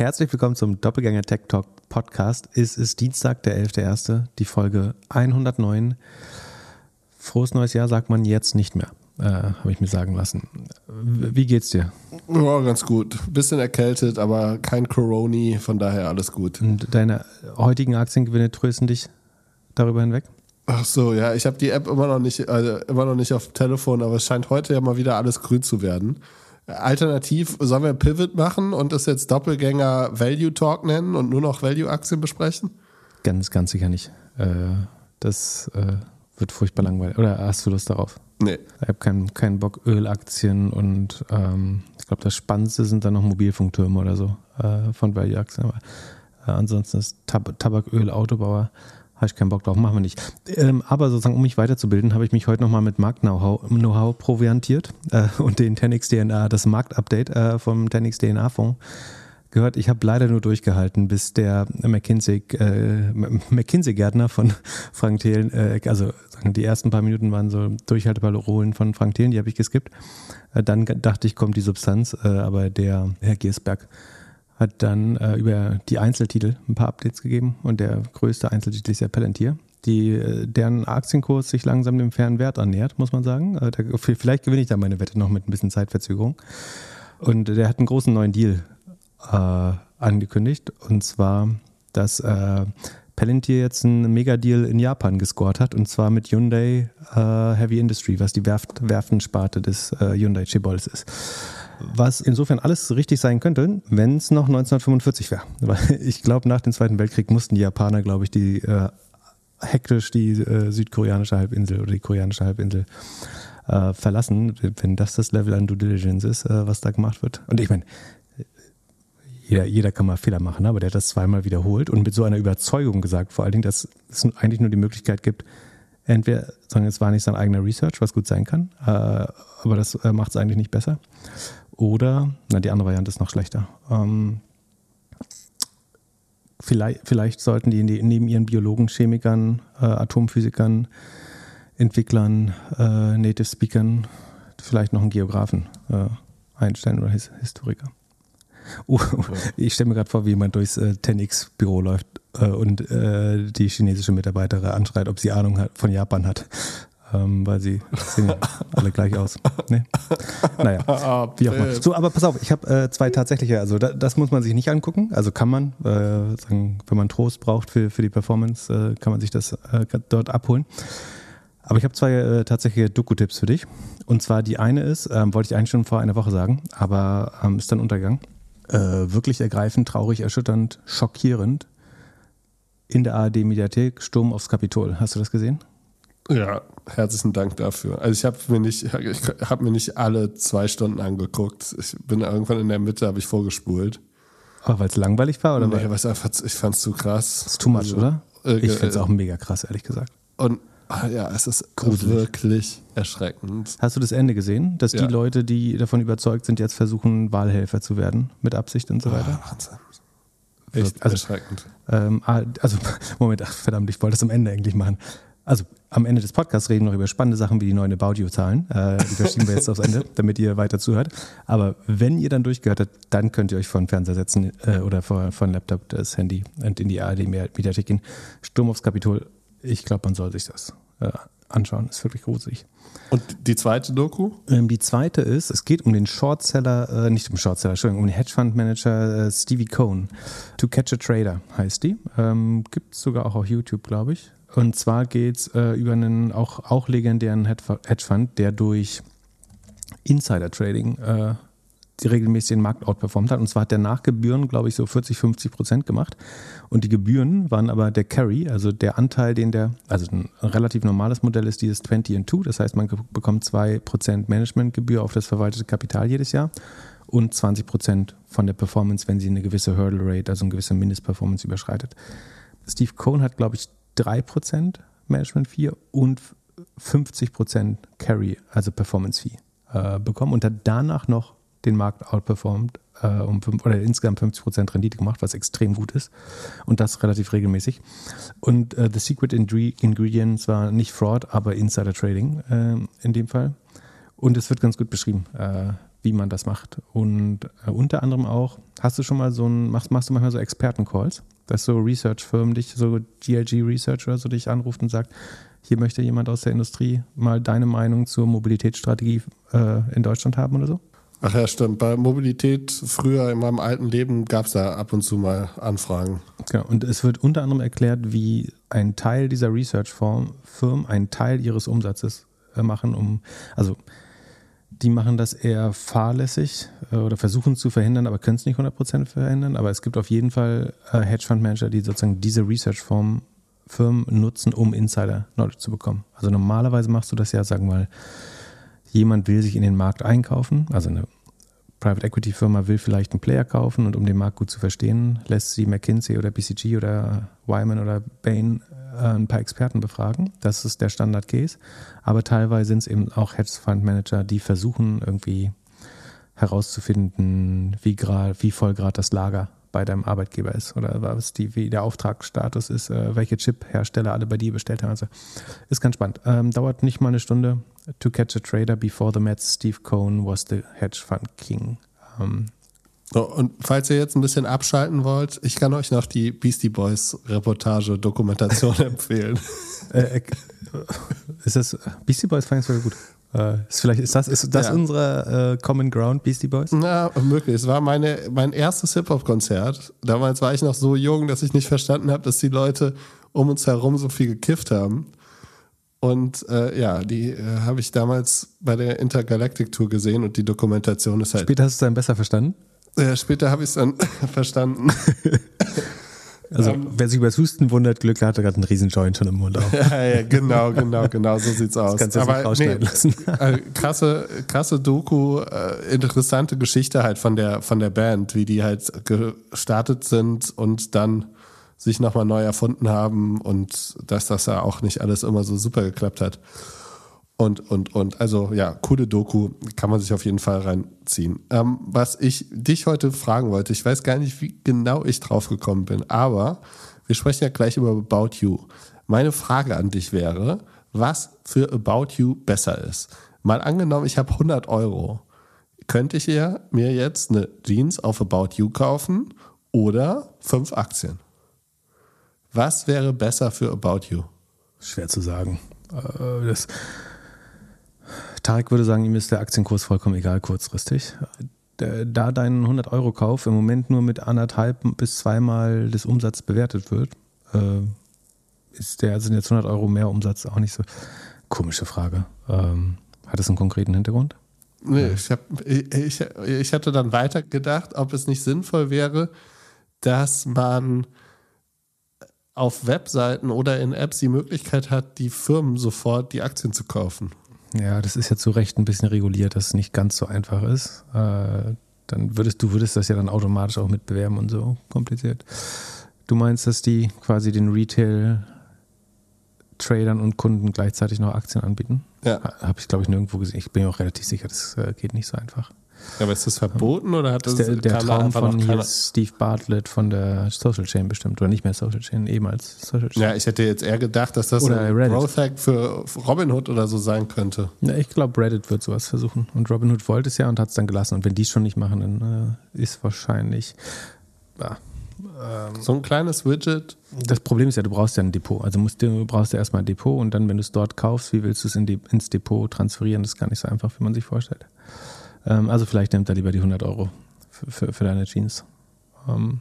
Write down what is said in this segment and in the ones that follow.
Herzlich willkommen zum Doppelgänger Tech Talk Podcast. Es ist Dienstag, der 11.01., die Folge 109. Frohes neues Jahr sagt man jetzt nicht mehr, äh, habe ich mir sagen lassen. Wie geht's dir? Ja, ganz gut. Bisschen erkältet, aber kein Coroni, von daher alles gut. Und deine heutigen Aktiengewinne trösten dich darüber hinweg? Ach so, ja, ich habe die App immer noch nicht, also immer noch nicht auf dem Telefon, aber es scheint heute ja mal wieder alles grün zu werden. Alternativ sollen wir Pivot machen und das jetzt Doppelgänger Value Talk nennen und nur noch Value-Aktien besprechen? Ganz, ganz sicher nicht. Äh, das äh, wird furchtbar langweilig. Oder hast du Lust darauf? Nee. Ich habe keinen keinen Bock, Ölaktien und ähm, ich glaube, das Spannendste sind dann noch Mobilfunktürme oder so äh, von Value-Aktien. Aber äh, ansonsten ist Tab Tabaköl, Autobauer habe ich keinen Bock drauf, machen wir nicht. Ähm, aber sozusagen, um mich weiterzubilden, habe ich mich heute nochmal mit Markt-Know-how proviantiert äh, und den Tenix DNA, das Marktupdate äh, vom Tenix DNA-Fonds gehört. Ich habe leider nur durchgehalten, bis der McKinsey, äh, McKinsey-Gärtner von Frank Thelen, äh, also die ersten paar Minuten waren so Durchhalteparolen von Frank Thelen, die habe ich geskippt. Äh, dann dachte ich, kommt die Substanz, äh, aber der Herr Giersberg hat dann äh, über die Einzeltitel ein paar Updates gegeben und der größte Einzeltitel ist ja Palantir, die, äh, deren Aktienkurs sich langsam dem fairen Wert annähert, muss man sagen. Äh, da, vielleicht gewinne ich da meine Wette noch mit ein bisschen Zeitverzögerung. Und der hat einen großen neuen Deal äh, angekündigt und zwar, dass äh, Palantir jetzt einen Megadeal in Japan gescored hat und zwar mit Hyundai äh, Heavy Industry, was die Werft, Werfensparte des äh, Hyundai Chibols ist was insofern alles richtig sein könnte, wenn es noch 1945 wäre. Weil ich glaube, nach dem Zweiten Weltkrieg mussten die Japaner, glaube ich, die äh, hektisch die äh, südkoreanische Halbinsel oder die koreanische Halbinsel äh, verlassen, wenn das das Level an Due Diligence ist, äh, was da gemacht wird. Und ich meine, jeder, jeder kann mal Fehler machen, aber der hat das zweimal wiederholt und mit so einer Überzeugung gesagt, vor allen Dingen, dass es eigentlich nur die Möglichkeit gibt, entweder sagen, es war nicht sein eigener Research, was gut sein kann, äh, aber das äh, macht es eigentlich nicht besser. Oder, na, die andere Variante ist noch schlechter. Ähm, vielleicht, vielleicht sollten die neben ihren Biologen, Chemikern, äh, Atomphysikern, Entwicklern, äh, Native Speakern vielleicht noch einen Geografen äh, einstellen oder His Historiker. Oh, ich stelle mir gerade vor, wie jemand durchs äh, Tenix-Büro läuft äh, und äh, die chinesische Mitarbeiterin anschreit, ob sie Ahnung hat, von Japan hat ähm, weil sie sehen ja alle gleich aus. Nee? Naja, wie auch immer. So, aber pass auf, ich habe äh, zwei tatsächliche, also da, das muss man sich nicht angucken, also kann man, äh, sagen, wenn man Trost braucht für, für die Performance, äh, kann man sich das äh, dort abholen. Aber ich habe zwei äh, tatsächliche Doku-Tipps für dich. Und zwar die eine ist, ähm, wollte ich eigentlich schon vor einer Woche sagen, aber ähm, ist dann untergegangen. Äh, wirklich ergreifend, traurig, erschütternd, schockierend. In der ARD-Mediathek Sturm aufs Kapitol. Hast du das gesehen? Ja, herzlichen Dank dafür. Also ich habe mir nicht, ich habe mir nicht alle zwei Stunden angeguckt. Ich bin irgendwann in der Mitte, habe ich vorgespult. Aber weil es langweilig war oder? Nee, weil einfach, ich fand es zu krass. Das ist too much, also, oder? Äh, ich finde es auch mega krass, ehrlich gesagt. Und ah, ja, es ist Gruselig. wirklich erschreckend. Hast du das Ende gesehen, dass ja. die Leute, die davon überzeugt sind, jetzt versuchen, Wahlhelfer zu werden mit Absicht und so weiter? Oh, Wahnsinn. Echt also, erschreckend. Ähm, ah, also, Moment, ach, verdammt, ich wollte das am Ende eigentlich machen. Also am Ende des Podcasts reden wir noch über spannende Sachen wie die neuen About You-Zahlen. Äh, die verschieben wir jetzt aufs Ende, damit ihr weiter zuhört. Aber wenn ihr dann durchgehört habt, dann könnt ihr euch vor den Fernseher setzen äh, oder vor, vor den Laptop, das Handy und in die ARD-Mediathek gehen. Sturm aufs Kapitol. Ich glaube, man soll sich das äh, anschauen. Ist wirklich gruselig. Und die zweite Doku? Ähm, die zweite ist, es geht um den Shortseller, äh, nicht um Shortseller, Entschuldigung, um den Hedgefund-Manager äh, Stevie Cohn. To Catch a Trader heißt die. Ähm, Gibt es sogar auch auf YouTube, glaube ich. Und zwar geht es äh, über einen auch, auch legendären Hedgefund, der durch Insider-Trading äh, regelmäßig den Markt outperformt hat. Und zwar hat der nach Gebühren, glaube ich, so 40, 50 Prozent gemacht. Und die Gebühren waren aber der Carry, also der Anteil, den der, also ein relativ normales Modell ist dieses 20 and 2. Das heißt, man bekommt 2% Managementgebühr auf das verwaltete Kapital jedes Jahr und 20 Prozent von der Performance, wenn sie eine gewisse Hurdle Rate, also eine gewisse Mindestperformance überschreitet. Steve Cohn hat, glaube ich, 3% Management Fee und 50% Carry, also Performance Fee, äh, bekommen und hat danach noch den Markt outperformed äh, um fünf, oder insgesamt 50% Rendite gemacht, was extrem gut ist und das relativ regelmäßig. Und äh, The Secret Ingredients war nicht Fraud, aber Insider Trading äh, in dem Fall. Und es wird ganz gut beschrieben. Äh, wie man das macht. Und äh, unter anderem auch, hast du schon mal so ein, machst, machst du manchmal so Expertencalls, dass so Research-Firmen dich, so GLG Research oder so dich anruft und sagt, hier möchte jemand aus der Industrie mal deine Meinung zur Mobilitätsstrategie äh, in Deutschland haben oder so? Ach ja, stimmt. Bei Mobilität früher in meinem alten Leben gab es da ab und zu mal Anfragen. Genau. Und es wird unter anderem erklärt, wie ein Teil dieser Research-Firmen einen Teil ihres Umsatzes äh, machen, um, also die machen das eher fahrlässig äh, oder versuchen zu verhindern, aber können es nicht 100% verhindern. Aber es gibt auf jeden Fall äh, Hedgefund-Manager, die sozusagen diese Research-Firmen nutzen, um Insider-Knowledge zu bekommen. Also normalerweise machst du das ja, sagen wir mal, jemand will sich in den Markt einkaufen, also eine Private Equity Firma will vielleicht einen Player kaufen und um den Markt gut zu verstehen, lässt sie McKinsey oder BCG oder Wyman oder Bain äh, ein paar Experten befragen. Das ist der Standard Case. Aber teilweise sind es eben auch Hedge Fund Manager, die versuchen irgendwie herauszufinden, wie, grad, wie voll gerade das Lager bei deinem Arbeitgeber ist oder was die, wie der Auftragsstatus ist, äh, welche Chip-Hersteller alle bei dir bestellt haben. Also ist ganz spannend. Ähm, dauert nicht mal eine Stunde. To catch a trader before the Mets, Steve Cohn was the hedge fund king. Ähm, so, und falls ihr jetzt ein bisschen abschalten wollt, ich kann euch noch die Beastie Boys Reportage Dokumentation empfehlen. Äh, äh, ist das Beastie Boys fand ich sogar gut. Äh, ist, vielleicht, ist das, ist das ja. unsere äh, Common Ground, Beastie Boys? Na, möglich. Es war meine, mein erstes Hip-Hop-Konzert. Damals war ich noch so jung, dass ich nicht verstanden habe, dass die Leute um uns herum so viel gekifft haben. Und äh, ja, die äh, habe ich damals bei der Intergalactic Tour gesehen und die Dokumentation ist halt. Später hast du es dann besser verstanden? Ja, später habe ich es dann verstanden. Also, um, ähm, wer sich über das Husten wundert, Glück hat, gerade einen riesen Joint schon im Mund auch. ja, ja, genau, genau, genau, so sieht's aus. Das kannst du Aber nee, lassen. Äh, krasse, krasse Doku, äh, interessante Geschichte halt von der, von der Band, wie die halt gestartet sind und dann sich nochmal neu erfunden haben und dass das ja auch nicht alles immer so super geklappt hat. Und, und, und, also ja, coole Doku, kann man sich auf jeden Fall reinziehen. Ähm, was ich dich heute fragen wollte, ich weiß gar nicht, wie genau ich drauf gekommen bin, aber wir sprechen ja gleich über About You. Meine Frage an dich wäre, was für About You besser ist. Mal angenommen, ich habe 100 Euro. Könnte ich mir jetzt eine Jeans auf About You kaufen oder fünf Aktien? Was wäre besser für About You? Schwer zu sagen. Äh, das Tarek würde sagen, ihm ist der Aktienkurs vollkommen egal kurzfristig. Da dein 100-Euro-Kauf im Moment nur mit anderthalb bis zweimal des Umsatzes bewertet wird, äh, ist der, sind jetzt 100 Euro mehr Umsatz auch nicht so. Komische Frage. Ähm, hat es einen konkreten Hintergrund? Nee, ich, hab, ich, ich hatte dann weiter gedacht, ob es nicht sinnvoll wäre, dass man auf Webseiten oder in Apps die Möglichkeit hat, die Firmen sofort die Aktien zu kaufen. Ja, das ist ja zu Recht ein bisschen reguliert, dass es nicht ganz so einfach ist. Äh, dann würdest du würdest das ja dann automatisch auch mitbewerben und so kompliziert. Du meinst, dass die quasi den Retail Tradern und Kunden gleichzeitig noch Aktien anbieten? Ja. Habe ich, glaube ich, nirgendwo gesehen. Ich bin mir auch relativ sicher, das äh, geht nicht so einfach. Ja, aber ist das verboten oder hat das, der, der Traum von hier Steve Bartlett von der Social Chain bestimmt oder nicht mehr Social Chain, eben als Social Chain? Ja, ich hätte jetzt eher gedacht, dass das oder ein. Growth Hack für Robinhood oder so sein könnte. Ja, ich glaube, Reddit wird sowas versuchen und Robinhood wollte es ja und hat es dann gelassen und wenn die es schon nicht machen, dann äh, ist wahrscheinlich ja, ähm, so ein kleines Widget. Das Problem ist ja, du brauchst ja ein Depot. Also musst du brauchst ja erstmal ein Depot und dann, wenn du es dort kaufst, wie willst du es in die, ins Depot transferieren? Das ist gar nicht so einfach, wie man sich vorstellt. Ähm, also vielleicht nimmt er lieber die 100 Euro für, für, für deine Jeans. Ähm,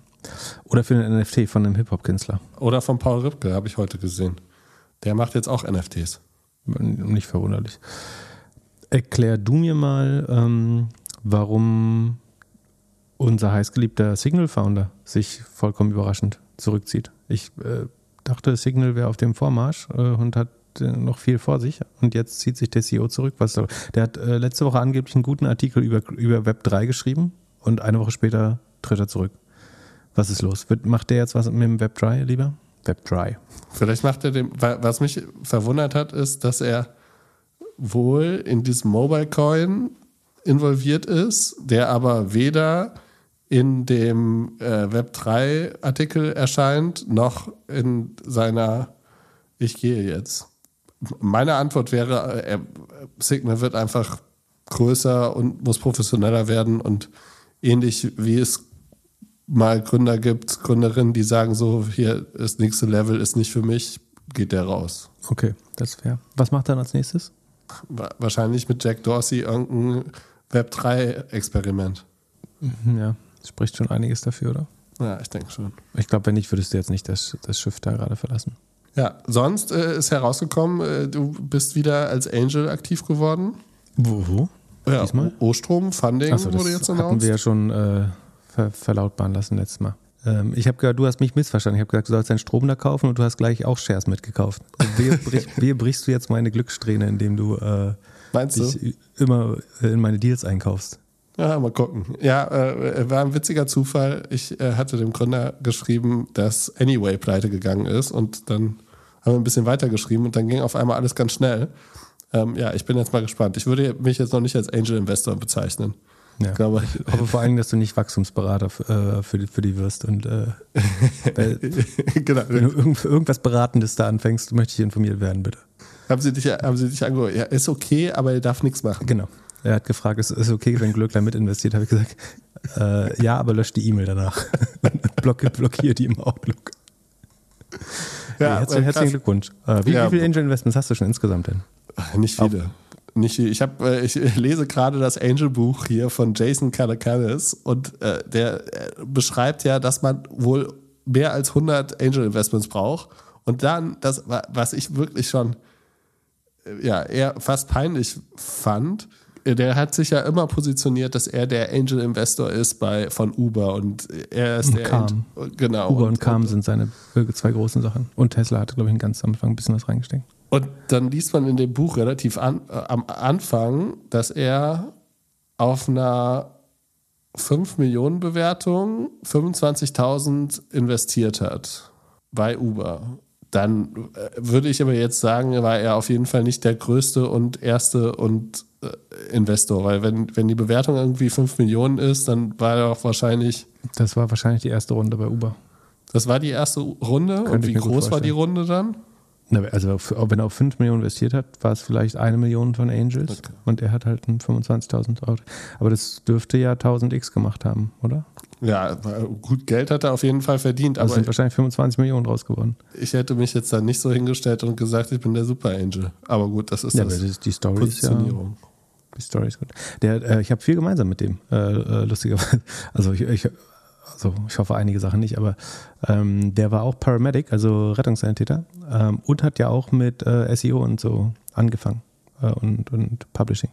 oder für einen NFT von einem Hip-Hop-Künstler. Oder von Paul Ripke, habe ich heute gesehen. Der macht jetzt auch NFTs. Nicht verwunderlich. Erklär du mir mal, ähm, warum unser heißgeliebter Signal-Founder sich vollkommen überraschend zurückzieht. Ich äh, dachte, Signal wäre auf dem Vormarsch äh, und hat noch viel vor sich und jetzt zieht sich der CEO zurück. Was, der hat äh, letzte Woche angeblich einen guten Artikel über, über Web 3 geschrieben und eine Woche später tritt er zurück. Was ist los? Wird, macht der jetzt was mit dem Web 3 lieber? Web 3. Vielleicht macht er dem, was mich verwundert hat, ist, dass er wohl in diesem Mobile Coin involviert ist, der aber weder in dem äh, Web 3 Artikel erscheint, noch in seiner Ich gehe jetzt meine Antwort wäre, äh, Signal wird einfach größer und muss professioneller werden und ähnlich wie es mal Gründer gibt, Gründerinnen, die sagen so, hier das nächste Level ist nicht für mich, geht der raus. Okay, das ist fair. Was macht er dann als nächstes? Wahrscheinlich mit Jack Dorsey irgendein Web3-Experiment. Mhm, ja, spricht schon einiges dafür, oder? Ja, ich denke schon. Ich glaube, wenn nicht, würdest du jetzt nicht das, das Schiff da gerade verlassen. Ja, sonst äh, ist herausgekommen, äh, du bist wieder als Angel aktiv geworden. Wo? wo? Ja, Diesmal? O-Strom, Funding das wurde jetzt hatten announced. wir ja schon äh, ver verlautbaren lassen letztes Mal. Ähm, ich habe gehört, du hast mich missverstanden. Ich habe gesagt, du sollst deinen Strom da kaufen und du hast gleich auch Shares mitgekauft. Wie, brich, brichst du jetzt meine Glückssträhne, indem du äh, Meinst du? dich immer äh, in meine Deals einkaufst? Ja, mal gucken. Ja, äh, war ein witziger Zufall. Ich äh, hatte dem Gründer geschrieben, dass Anyway pleite gegangen ist und dann haben wir ein bisschen weiter geschrieben und dann ging auf einmal alles ganz schnell. Ähm, ja, ich bin jetzt mal gespannt. Ich würde mich jetzt noch nicht als Angel Investor bezeichnen. Ja. Ich glaube, Ich hoffe vor allem, dass du nicht Wachstumsberater äh, für, die, für die wirst. Und äh, genau. wenn du irgend, irgendwas Beratendes da anfängst, möchte ich informiert werden, bitte. Haben Sie dich, haben Sie dich angehört? Ja, ist okay, aber er darf nichts machen. Genau. Er hat gefragt, ist es okay, wenn Glöckler mit investiert? Habe ich gesagt, äh, ja, aber löscht die E-Mail danach. Blockiert, blockiert die im Outlook. Ja, herzlichen, äh, herzlichen. Glückwunsch. Äh, wie, Ja. wie viele Angel Investments hast du schon insgesamt denn? Nicht viele. Nicht viel. Ich, hab, äh, ich lese gerade das Angel-Buch hier von Jason Calacanis und äh, der äh, beschreibt ja, dass man wohl mehr als 100 Angel-Investments braucht. Und dann, das, wa- was ich wirklich schon äh, ja, eher fast peinlich fand, äh, der hat sich ja immer positioniert, dass er der Angel-Investor ist bei, von Uber und er ist Und der Calm. Ent- genau Uber und, Calm sind seine zwei großen Sachen. Und Tesla hatte, glaube ich, ganz am Anfang ein bisschen was reingesteckt. Und dann liest man in dem Buch relativ an, äh, am Anfang, dass er auf einer 5 Millionen Bewertung 25.000 investiert hat bei Uber. Dann äh, würde ich aber jetzt sagen, war er auf jeden Fall nicht der größte und erste und äh, Investor, weil wenn, wenn die Bewertung irgendwie 5 Millionen ist, dann war er auch wahrscheinlich, Das war wahrscheinlich die erste Runde bei Uber. das war die erste Runde und Könnte ich wie groß war die. Runde dann? Na, Also wenn er auf 5 Millionen investiert hat, war es vielleicht eine Million von Angels Okay. und er hat halt ein 25.000 Euro. Aber das dürfte ja 1000x gemacht haben, oder? Ja, gut Geld hat er auf jeden Fall verdient, Also aber sind wahrscheinlich 25 Millionen draus geworden. Ich hätte mich jetzt dann nicht so hingestellt und gesagt, ich bin der Super Angel. Aber gut, das ist Ja, das. ist die Story ist ja, die Story ist gut. Der, äh, ich habe viel gemeinsam mit dem, äh, äh, lustigerweise. Also ich, ich, also ich hoffe einige Sachen nicht, aber ähm, der war auch Paramedic, also Rettungssanitäter ähm, und hat ja auch mit äh, SEO und so angefangen äh, und, und Publishing.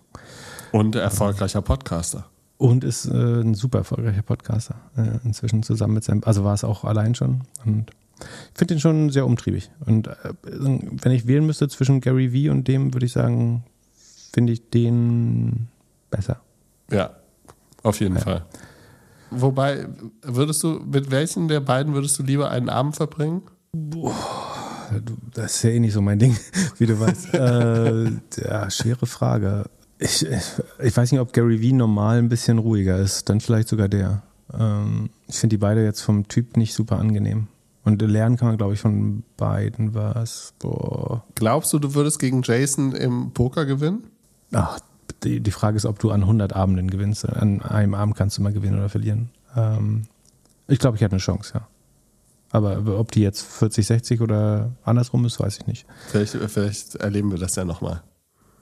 Und erfolgreicher Podcaster. Und ist äh, ein super erfolgreicher Podcaster. Äh, inzwischen zusammen mit seinem, also war es auch allein schon. Und ich finde den schon sehr umtriebig. Und äh, wenn ich wählen müsste zwischen Gary Vee und dem, würde ich sagen, finde ich den besser. Ja, auf jeden Ja. Fall. Wobei, würdest du, mit welchen der beiden würdest du lieber einen Abend verbringen? Du, das ist ja eh nicht so mein Ding, wie du weißt. äh, ja, schwere Frage. Ich, ich, weiß nicht, ob Gary Vee normal ein bisschen ruhiger ist. Dann vielleicht sogar der. Ähm, ich finde die beide jetzt vom Typ nicht super angenehm. Und lernen kann man, glaube ich, von beiden was. Boah. Glaubst du, du würdest gegen Jason im Poker gewinnen? Ach, die, die Frage ist, ob du an 100 Abenden gewinnst. An einem Abend kannst du mal gewinnen oder verlieren. Ähm, ich glaube, ich hätte eine Chance, ja. Aber ob die jetzt 40, 60 oder andersrum ist, weiß ich nicht. Vielleicht, vielleicht erleben wir das ja nochmal.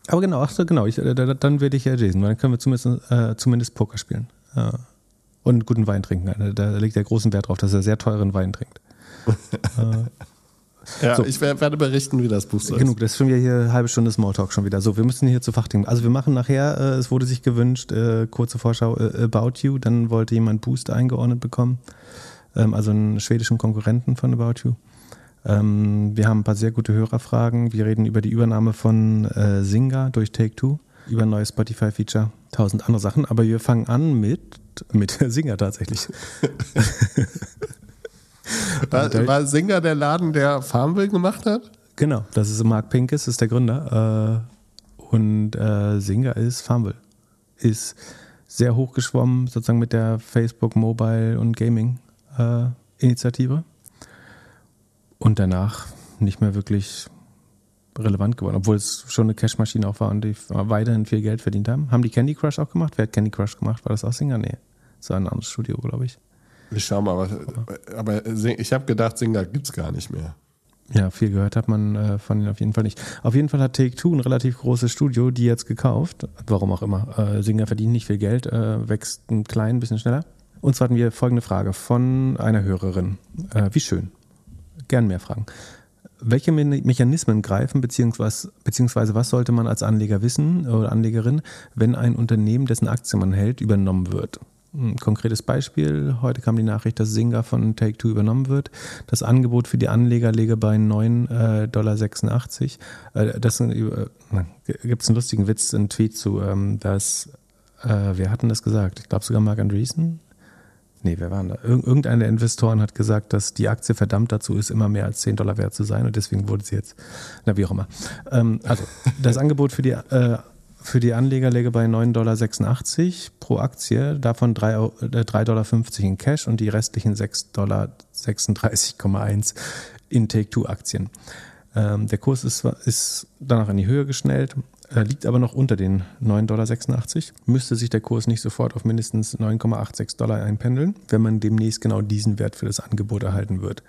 Aber genau, ach so, genau, ich, äh, da- dann werde ich ja Jason, weil dann können wir zumindest, äh, zumindest Poker spielen. Ja. Und guten Wein trinken. Also Da legt er großen Wert drauf, dass er sehr teuren Wein trinkt. Ja, So. ich wer- werde berichten, wie das Buch so Genug, das ist schon wieder hier eine halbe Stunde Smalltalk schon wieder. So, wir müssen hier zu Fachthemen. Also wir machen nachher, äh, es wurde sich gewünscht, äh, kurze Vorschau, äh, About You, dann wollte jemand Boost eingeordnet bekommen, ähm, also einen schwedischen Konkurrenten von About You. Ähm, wir haben ein paar sehr gute Hörerfragen. Wir reden über die Übernahme von äh, Singa durch Take-Two, über ein neues Spotify-Feature, tausend andere Sachen. Aber wir fangen an mit, mit Singa tatsächlich. War, da- war Singer der Laden, der Farmville gemacht hat? Genau, das ist Mark Pinkes, ist der Gründer. Äh, und äh, Singer ist Farmville. Ist sehr hochgeschwommen, sozusagen mit der Facebook Mobile und Gaming äh, Initiative. Und danach nicht mehr wirklich relevant geworden, obwohl es schon eine Cashmaschine auch war und die weiterhin viel Geld verdient haben. Haben die Candy Crush auch gemacht? Wer hat Candy Crush gemacht? War das auch Singer? Nee. Das war ein anderes Studio, glaube ich. Ich schau mal, aber, aber ich habe gedacht, Singer gibt es gar nicht mehr. Ja, viel gehört hat man äh, von ihnen auf jeden Fall nicht. Auf jeden Fall hat Take-Two ein relativ großes Studio, die jetzt gekauft. Warum auch immer. Äh, Singer verdient nicht viel Geld, äh, wächst ein klein bisschen schneller. Und zwar hatten wir folgende Frage von einer Hörerin. Äh, wie schön. Gern mehr Fragen. Welche Me Mechanismen greifen, beziehungsweise, beziehungsweise was sollte man als Anleger wissen oder Anlegerin, wenn ein Unternehmen, dessen Aktien man hält, übernommen wird? Ein konkretes Beispiel. Heute kam die Nachricht, dass Singa von Take-Two übernommen wird. Das Angebot für die Anleger läge bei 9,86 Dollar. Äh, das äh, gibt es einen lustigen Witz, einen Tweet zu, ähm, dass, äh, wer hatten das gesagt? Ich glaube sogar Mark Andreessen. Nee, wer waren da? Irgendeiner der Investoren hat gesagt, dass die Aktie verdammt dazu ist, immer mehr als 10 Dollar wert zu sein und deswegen wurde sie jetzt, na wie auch immer. Ähm, also das Angebot für die äh, für die Anleger läge bei 9,86 Dollar pro Aktie, davon 3,50 äh, Dollar in Cash und die restlichen 6,36,1 Dollar in Take-Two-Aktien. Ähm, der Kurs ist, ist danach in die Höhe geschnellt, liegt aber noch unter den 9,86 Dollar. Müsste sich der Kurs nicht sofort auf mindestens 9,86 Dollar einpendeln, wenn man demnächst genau diesen Wert für das Angebot erhalten wird.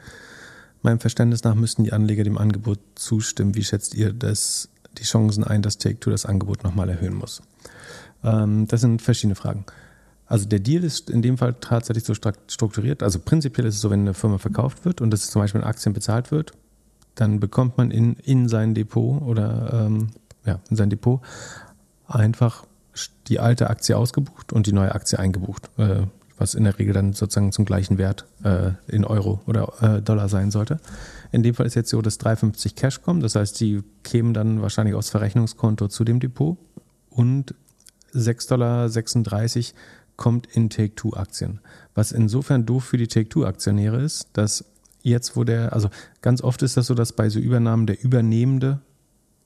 Meinem Verständnis nach müssten die Anleger dem Angebot zustimmen. Wie schätzt ihr das die Chancen ein, dass Take-Two das Angebot nochmal erhöhen muss? Ähm, das sind verschiedene Fragen. Also der Deal ist in dem Fall tatsächlich so strukturiert. Also prinzipiell ist es so, wenn eine Firma verkauft wird und das zum Beispiel in Aktien bezahlt wird, dann bekommt man in, in sein Depot oder ähm, ja, in sein Depot einfach die alte Aktie ausgebucht und die neue Aktie eingebucht, äh, was in der Regel dann sozusagen zum gleichen Wert äh, in Euro oder äh, Dollar sein sollte. In dem Fall ist jetzt so, dass 3,50 Cash kommen. Das heißt, die kämen dann wahrscheinlich aufs Verrechnungskonto zu dem Depot und 6,36 Dollar kommt in Take-Two-Aktien. Was insofern doof für die Take-Two-Aktionäre ist, dass jetzt, wo der, also ganz oft ist das so, dass bei so Übernahmen der Übernehmende,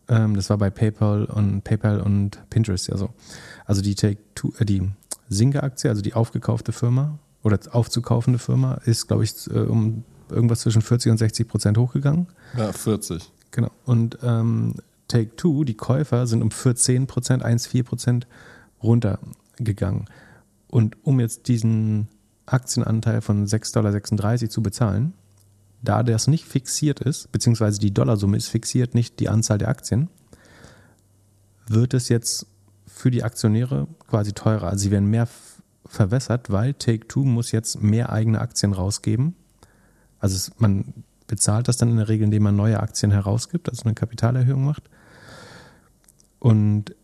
ähm, das war bei PayPal und PayPal und Pinterest ja so, also die Take-Two, äh, die Singa-Aktie, also die aufgekaufte Firma oder aufzukaufende Firma, ist, glaube ich, äh, um irgendwas zwischen 40 und 60 Prozent hochgegangen. Ja, 40. Genau. Und ähm, Take Two, die Käufer, sind um 14 Prozent, 1,4 Prozent runtergegangen. Und um jetzt diesen Aktienanteil von 6,36 Dollar zu bezahlen, da das nicht fixiert ist, beziehungsweise die Dollarsumme ist fixiert, nicht die Anzahl der Aktien, wird es jetzt für die Aktionäre quasi teurer. Also sie werden mehr verwässert, weil Take-Two muss jetzt mehr eigene Aktien rausgeben also es, man bezahlt das dann in der Regel, indem man neue Aktien herausgibt, also eine Kapitalerhöhung macht. Und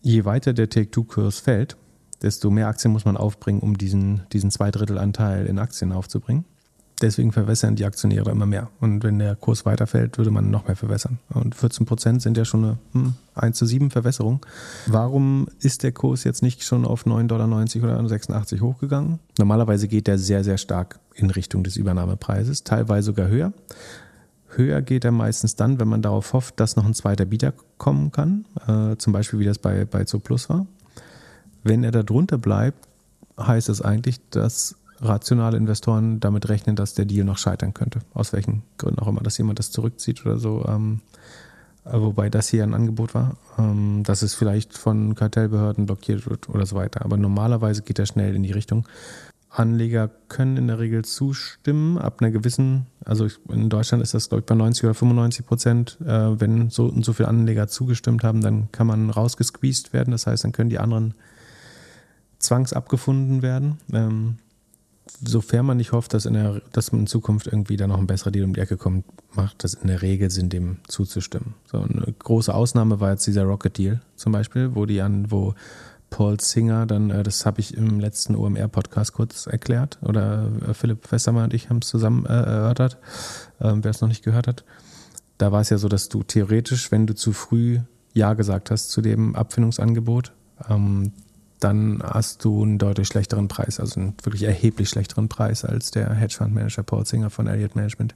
je weiter der Take-Two-Kurs fällt, desto mehr Aktien muss man aufbringen, um diesen, diesen Zweidrittelanteil in Aktien aufzubringen deswegen verwässern die Aktionäre immer mehr. Und wenn der Kurs weiterfällt, würde man noch mehr verwässern. Und 14 Prozent sind ja schon eine hm, 1 zu 7 Verwässerung. Warum ist der Kurs jetzt nicht schon auf 9,90 Dollar oder 86 hochgegangen? Normalerweise geht der sehr, sehr stark in Richtung des Übernahmepreises, teilweise sogar höher. Höher geht er meistens dann, wenn man darauf hofft, dass noch ein zweiter Bieter kommen kann, äh, zum Beispiel wie das bei, bei Zooplus war. Wenn er da drunter bleibt, heißt es eigentlich, dass rationale Investoren damit rechnen, dass der Deal noch scheitern könnte. Aus welchen Gründen auch immer, dass jemand das zurückzieht oder so. Ähm, wobei das hier ein Angebot war, ähm, dass es vielleicht von Kartellbehörden blockiert wird oder so weiter. Aber normalerweise geht er schnell in die Richtung. Anleger können in der Regel zustimmen, ab einer gewissen, also in Deutschland ist das, glaube ich, bei 90 oder 95 Prozent. Äh, wenn so und so viele Anleger zugestimmt haben, dann kann man rausgesqueezed werden. Das heißt, dann können die anderen zwangsabgefunden werden. Ähm, sofern man nicht hofft, dass, in der, dass man in Zukunft irgendwie da noch ein besserer Deal um die Ecke kommt, macht das in der Regel Sinn, dem zuzustimmen. So eine große Ausnahme war jetzt dieser Rocket Deal zum Beispiel, wo die an, wo Paul Singer dann, äh, das habe ich im letzten OMR-Podcast kurz erklärt, oder äh, Philipp Westermann und ich haben es zusammen äh, erörtert, ähm, wer es noch nicht gehört hat. Da war es ja so, dass du theoretisch, wenn du zu früh Ja gesagt hast zu dem Abfindungsangebot, ähm, dann hast du einen deutlich schlechteren Preis, also einen wirklich erheblich schlechteren Preis als der Hedgefondsmanager Paul Singer von Elliott Management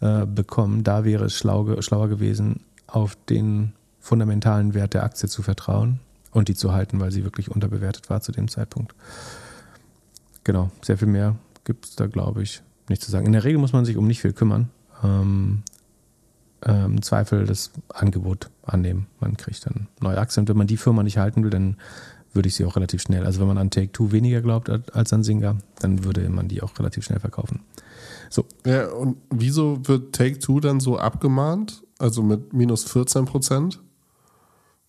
äh, bekommen. Da wäre es schlau, schlauer gewesen, auf den fundamentalen Wert der Aktie zu vertrauen und die zu halten, weil sie wirklich unterbewertet war zu dem Zeitpunkt. Genau, sehr viel mehr gibt es da, glaube ich, nicht zu sagen. In der Regel muss man sich um nicht viel kümmern. Ähm, äh, im Zweifel das Angebot annehmen. Man kriegt dann neue Aktien. Und wenn man die Firma nicht halten will, dann würde ich sie auch relativ schnell, also wenn man an Take-Two weniger glaubt als an Singer, dann würde man die auch relativ schnell verkaufen. So. Ja, und wieso wird Take-Two dann so abgemahnt? Also mit minus 14 Prozent?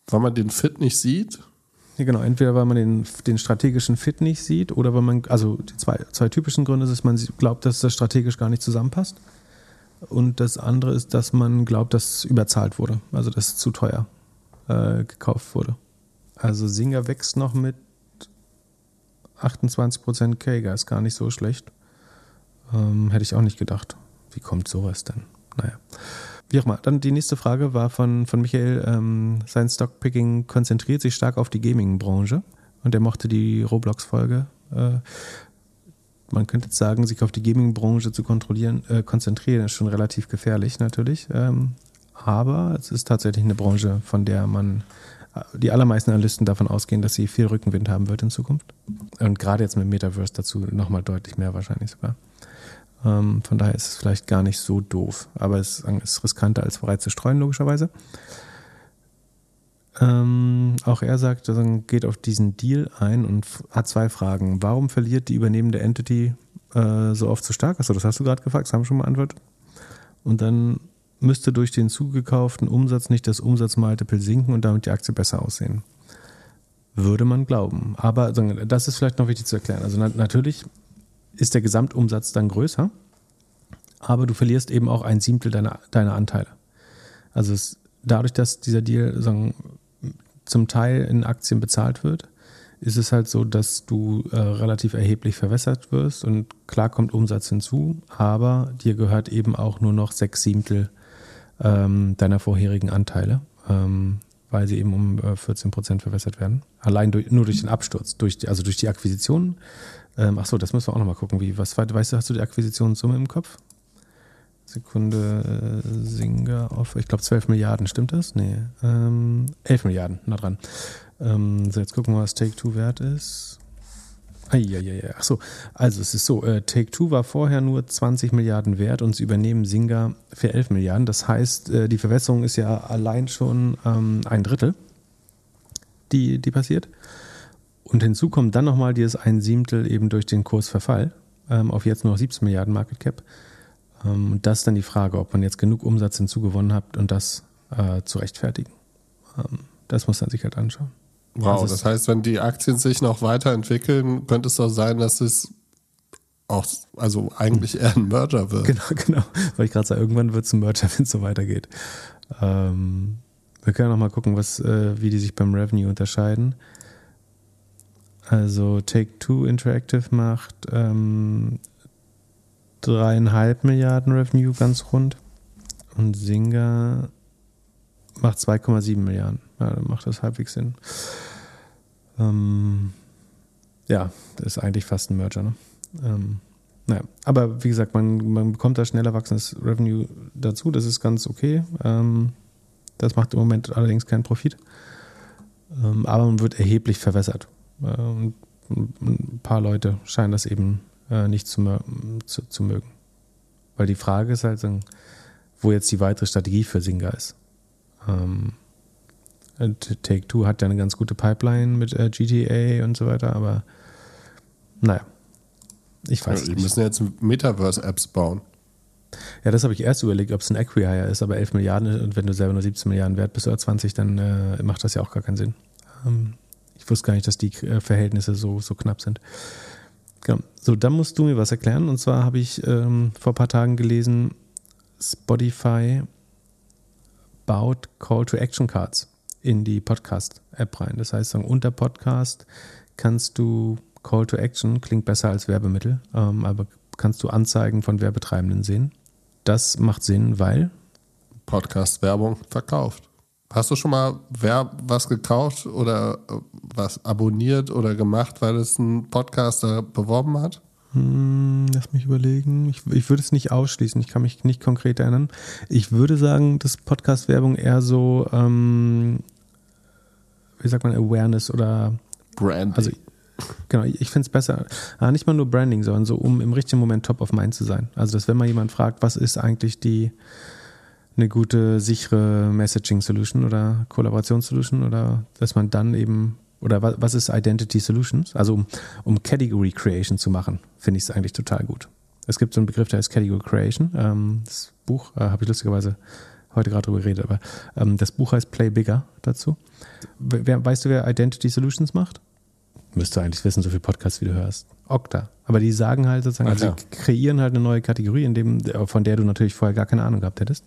Weil man den Fit nicht sieht? Ja, genau. Entweder weil man den, den strategischen Fit nicht sieht oder weil man, also die zwei, zwei typischen Gründe ist, man glaubt, dass das strategisch gar nicht zusammenpasst. Und das andere ist, dass man glaubt, dass es überzahlt wurde, also dass es zu teuer äh, gekauft wurde. Also Singer wächst noch mit 28% Kager, ist gar nicht so schlecht. Ähm, hätte ich auch nicht gedacht. Wie kommt sowas denn? Naja. Wie auch immer. Dann die nächste Frage war von, von Michael. Ähm, sein Stockpicking konzentriert sich stark auf die Gaming-Branche und er mochte die Roblox-Folge. Äh, man könnte jetzt sagen, sich auf die Gaming-Branche zu kontrollieren, äh, konzentrieren, ist schon relativ gefährlich natürlich. Ähm, aber es ist tatsächlich eine Branche, von der man die allermeisten Analysten davon ausgehen, dass sie viel Rückenwind haben wird in Zukunft. Und gerade jetzt mit Metaverse dazu nochmal deutlich mehr wahrscheinlich sogar. Ähm, von daher ist es vielleicht gar nicht so doof. Aber es ist riskanter als bereits zu streuen, logischerweise. Ähm, auch er sagt, er geht auf diesen Deal ein und hat zwei Fragen. Warum verliert die übernehmende Entity äh, so oft so stark? Achso, das hast du gerade gefragt, das haben wir schon beantwortet. Und dann müsste durch den zugekauften Umsatz nicht das Umsatzmultiple sinken und damit die Aktie besser aussehen. Würde man glauben. Aber das ist vielleicht noch wichtig zu erklären. Also natürlich ist der Gesamtumsatz dann größer, aber du verlierst eben auch ein Siebtel deiner, deiner Anteile. Also es, dadurch, dass dieser Deal sagen, zum Teil in Aktien bezahlt wird, ist es halt so, dass du äh, relativ erheblich verwässert wirst und klar kommt Umsatz hinzu, aber dir gehört eben auch nur noch sechs Siebtel ähm, deiner vorherigen Anteile, ähm, weil sie eben um äh, 14 Prozent verwässert werden. Allein durch, nur durch den Absturz, durch die, also durch die Akquisition ähm, ach so, das müssen wir auch nochmal gucken. Wie, was weißt du, hast du die Akquisitionssumme im Kopf? Sekunde, äh, Singer auf, ich glaube 12 Milliarden, stimmt das? Nee, ähm, 11 Milliarden, na dran. Ähm, so, jetzt gucken wir, was Take-Two wert ist. Eieiei. Ach so, also es ist so, äh, Take-Two war vorher nur 20 Milliarden wert und sie übernehmen Singer für 11 Milliarden. Das heißt, äh, die Verwässerung ist ja allein schon ähm, ein Drittel, die, die passiert. Und hinzu kommt dann nochmal dieses ein Siebtel eben durch den Kursverfall ähm, auf jetzt nur noch 17 Milliarden Market Cap. Ähm, und das ist dann die Frage, ob man jetzt genug Umsatz hinzugewonnen hat und das äh, zu rechtfertigen. Ähm, das muss man sich halt anschauen. Wow, also das heißt, wenn die Aktien sich noch weiterentwickeln, könnte es doch sein, dass es auch, also eigentlich eher ein Merger wird. Genau, genau. Weil ich gerade sage, irgendwann wird es ein Merger, wenn es so weitergeht. Ähm, wir können auch mal gucken, was, äh, wie die sich beim Revenue unterscheiden. Also Take-Two Interactive macht ähm, dreieinhalb Milliarden Revenue ganz rund und Singer macht 2,7 Milliarden. Ja, dann macht das halbwegs Sinn. Ähm, ja, das ist eigentlich fast ein Merger. Ne? Ähm, naja, aber wie gesagt, man, man bekommt da schneller wachsendes Revenue dazu. Das ist ganz okay. Ähm, das macht im Moment allerdings keinen Profit. Ähm, aber man wird erheblich verwässert. Und ein paar Leute scheinen das eben äh, nicht zu, zu, zu, mögen. Weil die Frage ist halt, wo jetzt die weitere Strategie für Singa ist. Ähm, Take Two hat ja eine ganz gute Pipeline mit äh, GTA und so weiter, aber naja, ich weiß ja, nicht. Die müssen jetzt Metaverse-Apps bauen. Ja, das habe ich erst überlegt, ob es ein Acquihire ist, aber 11 Milliarden und wenn du selber nur 17 Milliarden wert bist oder 20, dann äh, macht das ja auch gar keinen Sinn. Ähm, ich wusste gar nicht, dass die äh, Verhältnisse so, so knapp sind. Genau. So, dann musst du mir was erklären. Und zwar habe ich ähm, vor ein paar Tagen gelesen, Spotify baut Call to Action Cards in die Podcast-App rein. Das heißt, unter Podcast kannst du Call to Action, klingt besser als Werbemittel, ähm, aber kannst du Anzeigen von Werbetreibenden sehen. Das macht Sinn, weil Podcast-Werbung verkauft. Hast du schon mal wer was gekauft oder äh, was abonniert oder gemacht, weil es ein Podcaster beworben hat? Hm, lass mich überlegen. Ich, ich, würde es nicht ausschließen. Ich kann mich nicht konkret erinnern. Ich würde sagen, dass Podcast-Werbung eher so, ähm, wie sagt man, Awareness oder Branding. Also, genau, ich finde es besser. Ah, nicht mal nur Branding, sondern so, um im richtigen Moment top of mind zu sein. Also, dass wenn mal jemand fragt, was ist eigentlich die eine gute, sichere Messaging-Solution oder Kollaborations-Solution oder dass man dann eben, oder was, was ist Identity Solutions? Also um, um Category Creation zu machen, finde ich es eigentlich total gut. Es gibt so einen Begriff, der heißt Category Creation. Ähm, das Buch äh, habe ich lustigerweise heute gerade drüber geredet, aber ähm, das Buch heißt Play Bigger dazu. Wer, weißt du, wer Identity Solutions macht? Müsste eigentlich wissen, so viel Podcasts, wie du hörst. Okta. Aber die sagen halt sozusagen, also die kreieren halt eine neue Kategorie, in dem, von der du natürlich vorher gar keine Ahnung gehabt hättest.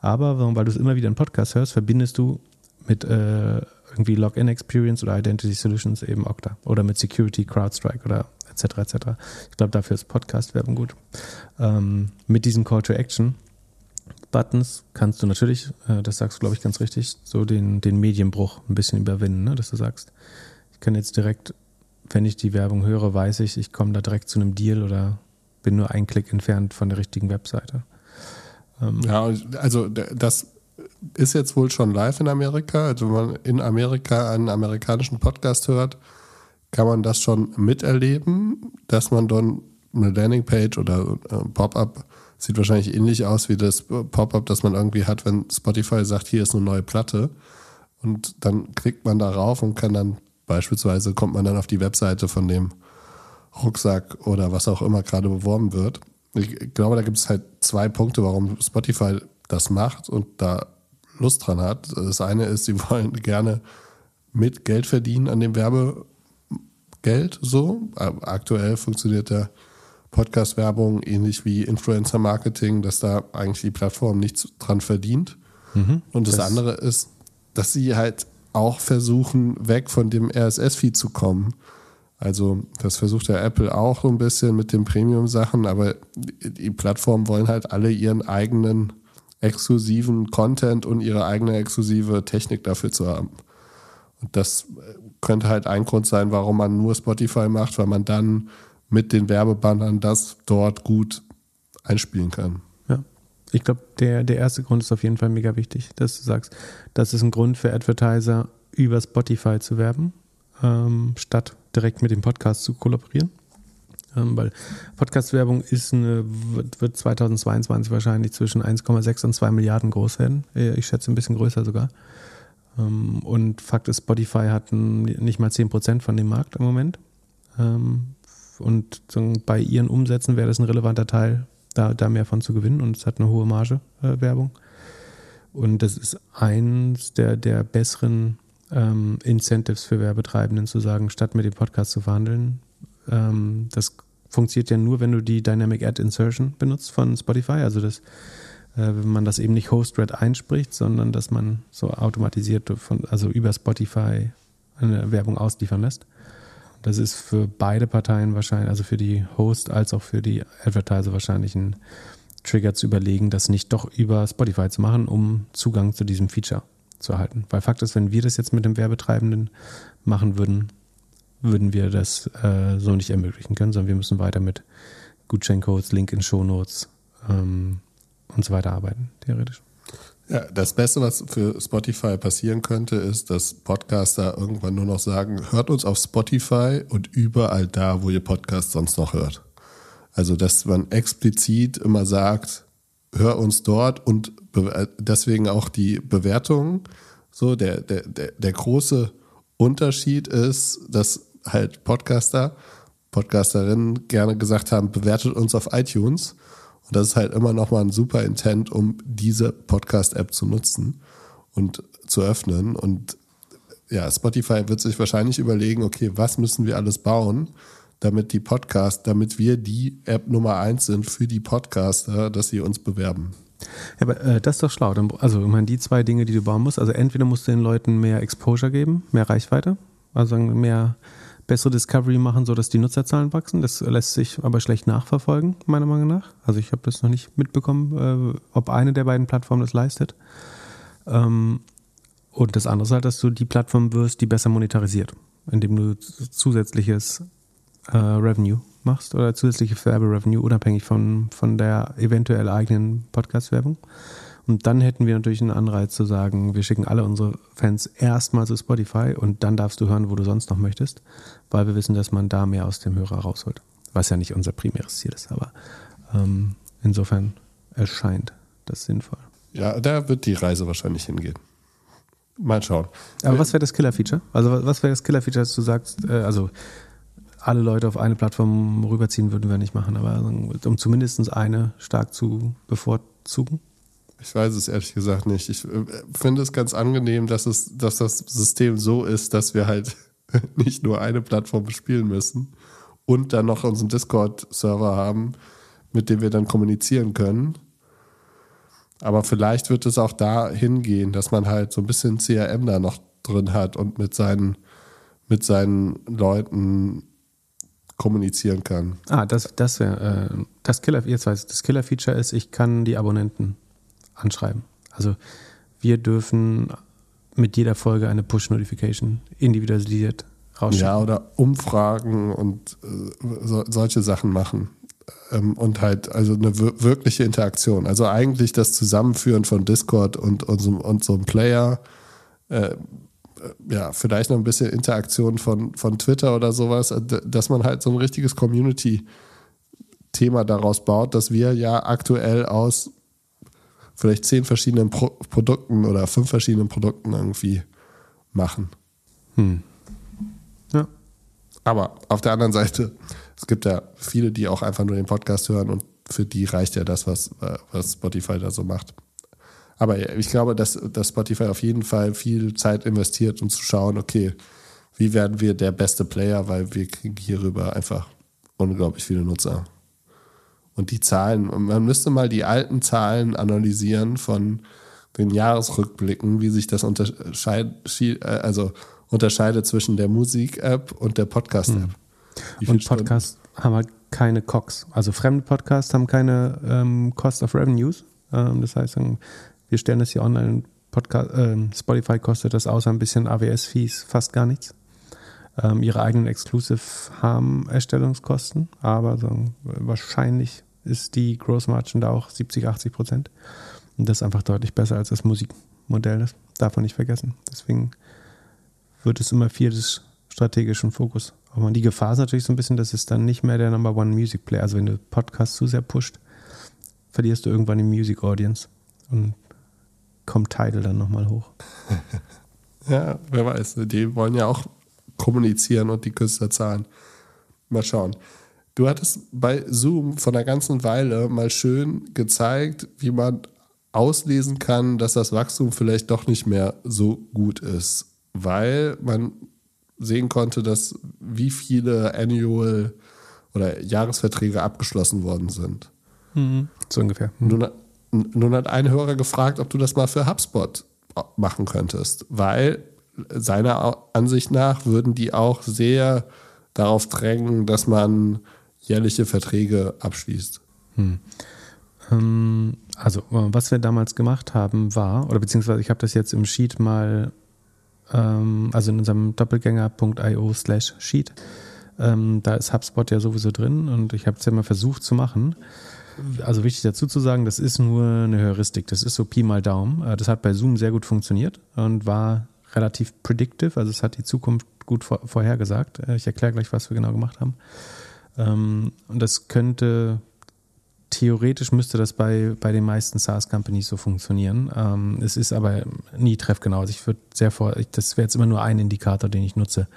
Aber weil du es immer wieder in Podcast hörst, verbindest du mit äh, irgendwie Login Experience oder Identity Solutions eben Okta. Oder mit Security, CrowdStrike oder etc. etc. Ich glaube, dafür ist Podcast-Werbung gut. Ähm, mit diesem Call to Action Buttons kannst du natürlich, äh, das sagst du, glaube ich, ganz richtig, so den, den Medienbruch ein bisschen überwinden, ne? dass du sagst, ich kann jetzt direkt, wenn ich die Werbung höre, weiß ich, ich komme da direkt zu einem Deal oder bin nur einen Klick entfernt von der richtigen Webseite. Ähm, ja, also das ist jetzt wohl schon live in Amerika. Also wenn man in Amerika einen amerikanischen Podcast hört, kann man das schon miterleben, dass man dann eine Landingpage oder ein Pop-up sieht wahrscheinlich ähnlich aus wie das Pop-up, das man irgendwie hat, wenn Spotify sagt, hier ist eine neue Platte. Und dann klickt man darauf und kann dann beispielsweise kommt man dann auf die Webseite von dem Rucksack oder was auch immer gerade beworben wird. Ich glaube, da gibt es halt zwei Punkte, warum Spotify das macht und da Lust dran hat. Das eine ist, sie wollen gerne mit Geld verdienen an dem Werbe Geld so. Aktuell funktioniert der Podcast-Werbung ähnlich wie Influencer-Marketing, dass da eigentlich die Plattform nichts dran verdient. Mhm, Und das, das andere ist, dass sie halt auch versuchen, weg von dem RSS-Feed zu kommen. Also das versucht der Apple auch so ein bisschen mit den Premium-Sachen, aber die Plattformen wollen halt alle ihren eigenen exklusiven Content und ihre eigene exklusive Technik dafür zu haben. Und das könnte halt ein Grund sein, warum man nur Spotify macht, weil man dann mit den Werbebannern das dort gut einspielen kann. Ja, ich glaube, der, der erste Grund ist auf jeden Fall mega wichtig, dass du sagst, das ist ein Grund für Advertiser, über Spotify zu werben, ähm, statt direkt mit dem Podcast zu kollaborieren. Ähm, weil Podcast-Werbung ist eine, wird, wird 2022 wahrscheinlich zwischen 1,6 und 2 Milliarden groß werden. Äh, ich schätze ein bisschen größer sogar. Ähm, und Fakt ist, Spotify hat nicht mal 10% von dem Markt im Moment. Ähm, und bei ihren Umsätzen wäre das ein relevanter Teil, da, da mehr von zu gewinnen. Und es hat eine hohe Marge, äh, Werbung. Und das ist eins der, der besseren ähm, Incentives für Werbetreibenden zu sagen, statt mit dem Podcast zu verhandeln. Ähm, das funktioniert ja nur, wenn du die Dynamic Ad Insertion benutzt von Spotify. Also das äh, wenn man das eben nicht Host-Red einspricht, sondern dass man so automatisiert von, also über Spotify eine Werbung ausliefern lässt. Das ist für beide Parteien wahrscheinlich, also für die Host als auch für die Advertiser wahrscheinlich ein Trigger zu überlegen, das nicht doch über Spotify zu machen, um Zugang zu diesem Feature zu erhalten. Weil Fakt ist, wenn wir das jetzt mit dem Werbetreibenden machen würden, würden wir das äh, so nicht ermöglichen können, sondern wir müssen weiter mit Gutscheincodes, Link in Shownotes, ähm, und so weiter arbeiten, theoretisch. Ja, das Beste, was für Spotify passieren könnte, ist, dass Podcaster irgendwann nur noch sagen, hört uns auf Spotify und überall da, wo ihr Podcast sonst noch hört. Also, dass man explizit immer sagt, hör uns dort und deswegen auch die Bewertungen. So, der, der, der, der große Unterschied ist, dass halt Podcaster, Podcasterinnen gerne gesagt haben, bewertet uns auf iTunes und das ist halt immer noch mal ein super Intent, um diese Podcast-App zu nutzen und zu öffnen. Und ja, Spotify wird sich wahrscheinlich überlegen, okay, was müssen wir alles bauen, damit die Podcast, damit wir die App Nummer eins sind für die Podcaster, dass sie uns bewerben. Ja, aber äh, das ist doch schlau. Also, ich meine, die zwei Dinge, die du bauen musst, also entweder musst du den Leuten mehr Exposure geben, mehr Reichweite, also mehr bessere Discovery machen, sodass die Nutzerzahlen wachsen. Das lässt sich aber schlecht nachverfolgen, meiner Meinung nach. Also ich habe das noch nicht mitbekommen, äh, ob eine der beiden Plattformen das leistet. Ähm, und das andere ist halt, dass du die Plattform wirst, die besser monetarisiert, indem du zusätzliches äh, Revenue machst oder zusätzliche Werberevenue, unabhängig von, von der eventuell eigenen Podcast-Werbung. Und dann hätten wir natürlich einen Anreiz zu sagen, wir schicken alle unsere Fans erstmal zu Spotify und dann darfst du hören, wo du sonst noch möchtest, weil wir wissen, dass man da mehr aus dem Hörer rausholt. Was ja nicht unser primäres Ziel ist, aber ähm, insofern erscheint das sinnvoll. Ja, da wird die Reise wahrscheinlich hingehen. Mal schauen. Aber was wäre das Killer-Feature? Also was wäre das Killer-Feature, dass du sagst, äh, also alle Leute auf eine Plattform rüberziehen würden wir nicht machen, aber um zumindest eine stark zu bevorzugen? Ich weiß es ehrlich gesagt nicht. Ich äh, finde es ganz angenehm, dass, es, dass das System so ist, dass wir halt nicht nur eine Plattform bespielen müssen und dann noch unseren Discord-Server haben, mit dem wir dann kommunizieren können. Aber vielleicht wird es auch da hingehen, dass man halt so ein bisschen CRM da noch drin hat und mit seinen, mit seinen Leuten kommunizieren kann. Ah, das, das äh, das Killer, jetzt das Killer-Feature ist, ich kann die Abonnenten anschreiben. Also wir dürfen mit jeder Folge eine Push-Notification individualisiert rausschicken. Ja, oder Umfragen und äh, so, solche Sachen machen. Ähm, und halt, also eine wirkliche Interaktion. Also eigentlich das Zusammenführen von Discord und, und, so, einem Player. Äh, ja, vielleicht noch ein bisschen Interaktion von, von Twitter oder sowas, äh, dass man halt so ein richtiges Community-Thema daraus baut, dass wir ja aktuell aus vielleicht zehn verschiedenen Pro Produkten oder fünf verschiedenen Produkten irgendwie machen. Hm. Ja. Aber auf der anderen Seite, es gibt ja viele, die auch einfach nur den Podcast hören und für die reicht ja das, was, was Spotify da so macht. Aber ich glaube, dass, dass Spotify auf jeden Fall viel Zeit investiert, um zu schauen, okay, wie werden wir der beste Player, weil wir kriegen hierüber einfach unglaublich viele Nutzer. Und die Zahlen, man müsste mal die alten Zahlen analysieren von den Jahresrückblicken, wie sich das unterscheidet, äh, also unterscheidet zwischen der Musik-App und der Podcast-App. Hm. Und Podcasts haben halt keine COX. Also fremde Podcasts haben keine ähm, Cost of Revenues. Ähm, das heißt, wir stellen das hier online. Podcast, äh, Spotify kostet das außer ein bisschen AWS-Fees fast gar nichts. Ähm, ihre eigenen Exclusive haben Erstellungskosten, aber so, wahrscheinlich ist die Gross Margin da auch 70, 80 Prozent. Und das ist einfach deutlich besser als das Musikmodell. Das darf man nicht vergessen. Deswegen wird es immer viel des strategischen Fokus. Aber die Gefahr ist natürlich so ein bisschen, dass es dann nicht mehr der Number One Music Player. Also wenn du Podcast zu sehr pusht, verlierst du irgendwann die Music Audience und kommt Tidal dann nochmal hoch. ja, wer weiß. Die wollen ja auch kommunizieren und die Künstler zahlen. Mal schauen. Du hattest bei Zoom von einer ganzen Weile mal schön gezeigt, wie man auslesen kann, dass das Wachstum vielleicht doch nicht mehr so gut ist, weil man sehen konnte, dass wie viele Annual oder Jahresverträge abgeschlossen worden sind. Mhm. So ungefähr. Mhm. Nun, nun hat ein Hörer gefragt, ob du das mal für HubSpot machen könntest, weil seiner Ansicht nach würden die auch sehr darauf drängen, dass man jährliche Verträge abschließt. Hm. Ähm, also, was wir damals gemacht haben, war, oder beziehungsweise ich habe das jetzt im Sheet mal, ähm, also in unserem doppelgänger.io slash Sheet, ähm, da ist HubSpot ja sowieso drin und ich habe es ja mal versucht zu machen. Also wichtig dazu zu sagen, das ist nur eine Heuristik, das ist so Pi mal Daumen. Äh, das hat bei Zoom sehr gut funktioniert und war relativ predictive, also es hat die Zukunft gut vorhergesagt. Äh, ich erkläre gleich, was wir genau gemacht haben. Ähm, und das könnte, theoretisch müsste das bei, bei den meisten SaaS-Companies so funktionieren. Ähm, es ist aber nie treffgenau. Also ich würde sehr vor, das wäre jetzt immer nur ein Indikator, den ich nutze,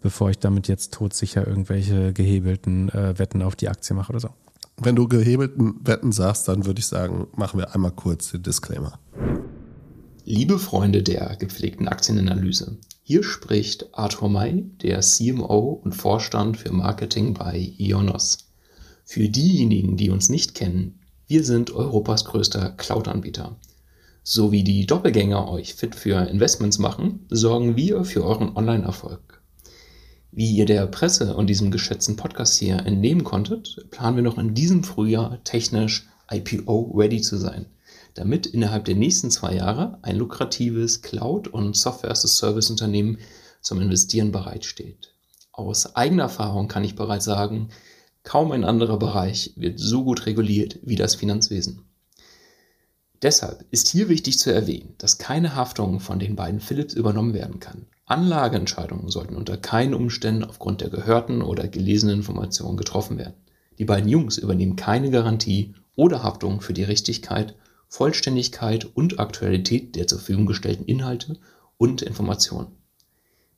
bevor ich damit jetzt todsicher irgendwelche gehebelten äh, Wetten auf die Aktie mache oder so. Wenn du gehebelten Wetten sagst, dann würde ich sagen, machen wir einmal kurz den Disclaimer. Liebe Freunde der gepflegten Aktienanalyse, hier spricht Arthur May, der CMO und Vorstand für Marketing bei Ionos. Für diejenigen, die uns nicht kennen, wir sind Europas größter Cloud-Anbieter. So wie die Doppelgänger euch fit für Investments machen, sorgen wir für euren Online-Erfolg. Wie ihr der Presse und diesem geschätzten Podcast hier entnehmen konntet, planen wir noch in diesem Frühjahr technisch IPO-ready zu sein – damit innerhalb der nächsten zwei Jahre ein lukratives Cloud- und Software-as-a-Service-Unternehmen zum Investieren bereitsteht. Aus eigener Erfahrung kann ich bereits sagen, kaum ein anderer Bereich wird so gut reguliert wie das Finanzwesen. Deshalb ist hier wichtig zu erwähnen, dass keine Haftung von den beiden Philips übernommen werden kann. Anlageentscheidungen sollten unter keinen Umständen aufgrund der gehörten oder gelesenen Informationen getroffen werden. Die beiden Jungs übernehmen keine Garantie oder Haftung für die Richtigkeit Vollständigkeit und Aktualität der zur Verfügung gestellten Inhalte und Informationen.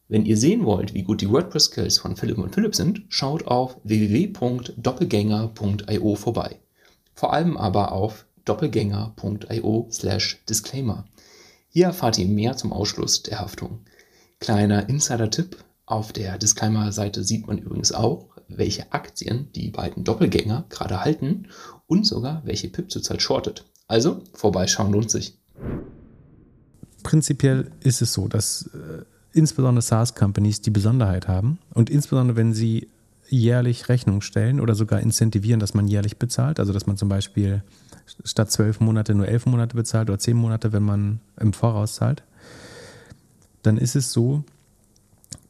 Wenn ihr sehen wollt, wie gut die WordPress-Skills von Philipp und Philipp sind, schaut auf www.doppelgänger.io vorbei. Vor allem aber auf doppelgänger.io slash disclaimer. Hier erfahrt ihr mehr zum Ausschluss der Haftung. Kleiner Insider-Tipp, auf der Disclaimer-Seite sieht man übrigens auch, welche Aktien die beiden Doppelgänger gerade halten und sogar welche Pip zurzeit shortet. Also, vorbeischauen lohnt sich. Prinzipiell ist es so, dass äh, insbesondere SaaS-Companies die Besonderheit haben und insbesondere wenn sie jährlich Rechnung stellen oder sogar incentivieren, dass man jährlich bezahlt, also dass man zum Beispiel statt zwölf Monate nur elf Monate bezahlt oder zehn Monate, wenn man im Voraus zahlt, dann ist es so,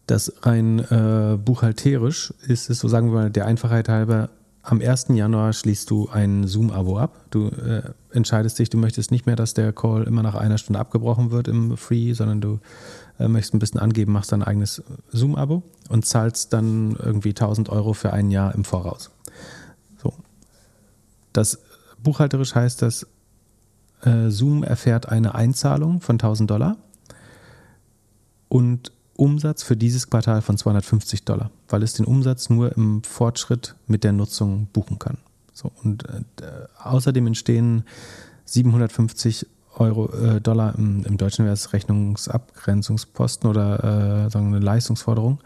dass rein äh, buchhalterisch ist es so, sagen wir mal, der Einfachheit halber, am 1. Januar schließt du ein Zoom-Abo ab. Du äh, entscheidest dich, du möchtest nicht mehr, dass der Call immer nach einer Stunde abgebrochen wird im Free, sondern du äh, möchtest ein bisschen angeben, machst dein eigenes Zoom-Abo und zahlst dann irgendwie 1000 Euro für ein Jahr im Voraus. So. Das buchhalterisch heißt das, äh, Zoom erfährt eine Einzahlung von 1000 Dollar und Umsatz für dieses Quartal von 250 Dollar, weil es den Umsatz nur im Fortschritt mit der Nutzung buchen kann. So, und äh, außerdem entstehen 750 Euro, äh, Dollar, im, im Deutschen wäre es Rechnungsabgrenzungsposten oder äh, sagen eine Leistungsforderung.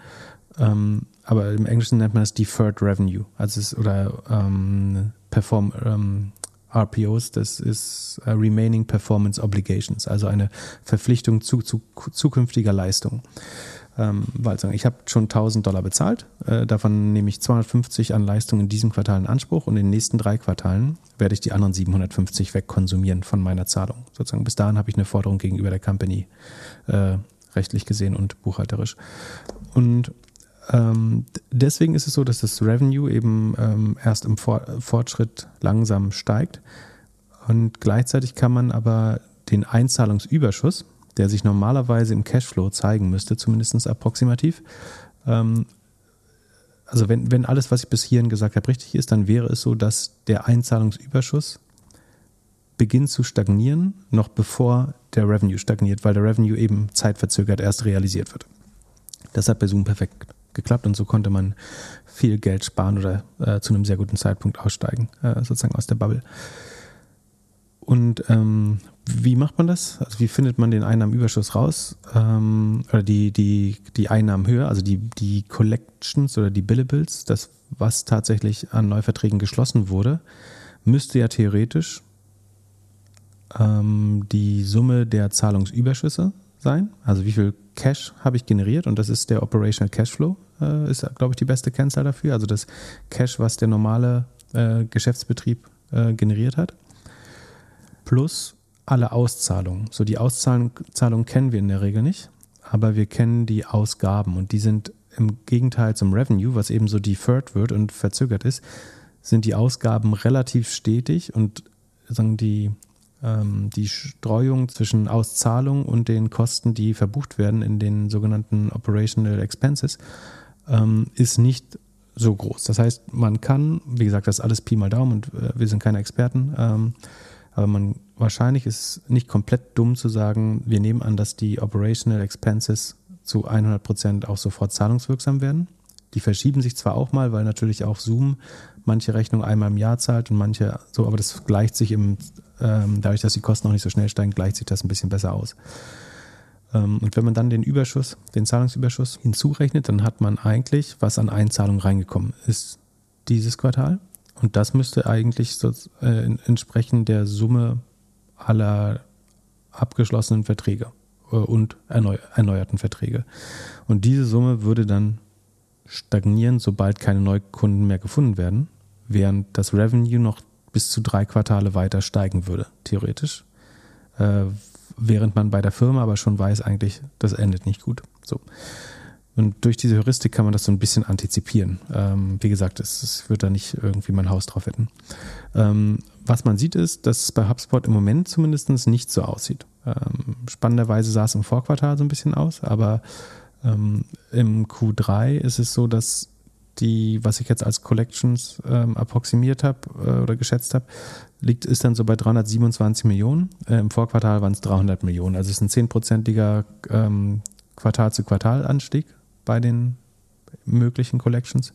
Ähm, aber im Englischen nennt man es Deferred Revenue, also es, oder ähm, Perform, ähm, RPOs, das ist uh, Remaining Performance Obligations, also eine Verpflichtung zu, zu zukünftiger Leistung. Ähm, weil ich habe schon 1000 Dollar bezahlt, äh, davon nehme ich 250 an Leistung in diesem Quartal in Anspruch und in den nächsten drei Quartalen werde ich die anderen 750 wegkonsumieren von meiner Zahlung. Sozusagen bis dahin habe ich eine Forderung gegenüber der Company äh, rechtlich gesehen und buchhalterisch. Und ähm, deswegen ist es so, dass das Revenue eben ähm, erst im For Fortschritt langsam steigt. Und gleichzeitig kann man aber den Einzahlungsüberschuss, der sich normalerweise im Cashflow zeigen müsste, zumindest approximativ, ähm, also wenn, wenn alles, was ich bis hierhin gesagt habe, richtig ist, dann wäre es so, dass der Einzahlungsüberschuss beginnt zu stagnieren, noch bevor der Revenue stagniert, weil der Revenue eben zeitverzögert erst realisiert wird. Das hat bei Zoom perfekt geklappt und so konnte man viel Geld sparen oder äh, zu einem sehr guten Zeitpunkt aussteigen, äh, sozusagen aus der Bubble. Und ähm, wie macht man das? Also wie findet man den Einnahmenüberschuss raus? Ähm, oder die, die, die Einnahmenhöhe, also die, die Collections oder die Billables, das, was tatsächlich an Neuverträgen geschlossen wurde, müsste ja theoretisch ähm, die Summe der Zahlungsüberschüsse sein. Also wie viel Cash habe ich generiert und das ist der Operational Cashflow, äh, ist, glaube ich, die beste Kennzahl dafür. Also das Cash, was der normale äh, Geschäftsbetrieb äh, generiert hat. Plus alle Auszahlungen. So die Auszahlungen kennen wir in der Regel nicht, aber wir kennen die Ausgaben und die sind im Gegenteil zum Revenue, was eben so deferred wird und verzögert ist, sind die Ausgaben relativ stetig und sagen die die Streuung zwischen Auszahlung und den Kosten, die verbucht werden in den sogenannten Operational Expenses, ähm, ist nicht so groß. Das heißt, man kann, wie gesagt, das ist alles Pi mal Daumen und äh, wir sind keine Experten, ähm, aber man wahrscheinlich ist nicht komplett dumm zu sagen, wir nehmen an, dass die Operational Expenses zu 100 Prozent auch sofort zahlungswirksam werden. Die verschieben sich zwar auch mal, weil natürlich auch Zoom manche Rechnungen einmal im Jahr zahlt und manche so, aber das gleicht sich im, ähm, dadurch, dass die Kosten noch nicht so schnell steigen, gleicht sich das ein bisschen besser aus. Ähm, und wenn man dann den Überschuss, den Zahlungsüberschuss hinzurechnet, dann hat man eigentlich, was an Einzahlungen reingekommen ist, dieses Quartal. Und das müsste eigentlich so, äh, entsprechen der Summe aller abgeschlossenen Verträge äh, und erneu erneuerten Verträge. Und diese Summe würde dann stagnieren, sobald keine Neukunden mehr gefunden werden, während das Revenue noch bis zu drei Quartale weiter steigen würde, theoretisch. Äh, während man bei der Firma aber schon weiß, eigentlich, das endet nicht gut. So. Und durch diese Heuristik kann man das so ein bisschen antizipieren. Ähm, wie gesagt, es, es, wird da nicht irgendwie mein Haus drauf wetten. Ähm, was man sieht, ist, dass es bei HubSpot im Moment zumindest nicht so aussieht. Ähm, spannenderweise sah es im Vorquartal so ein bisschen aus, aber ähm, Im Q3 ist es so, dass die, was ich jetzt als Collections ähm, approximiert habe äh, oder geschätzt habe, liegt, ist dann so bei 327 Millionen. Äh, Im Vorquartal waren es 300 Millionen. Also es ist ein zehnprozentiger ähm, Quartal-zu-Quartal-Anstieg bei den möglichen Collections.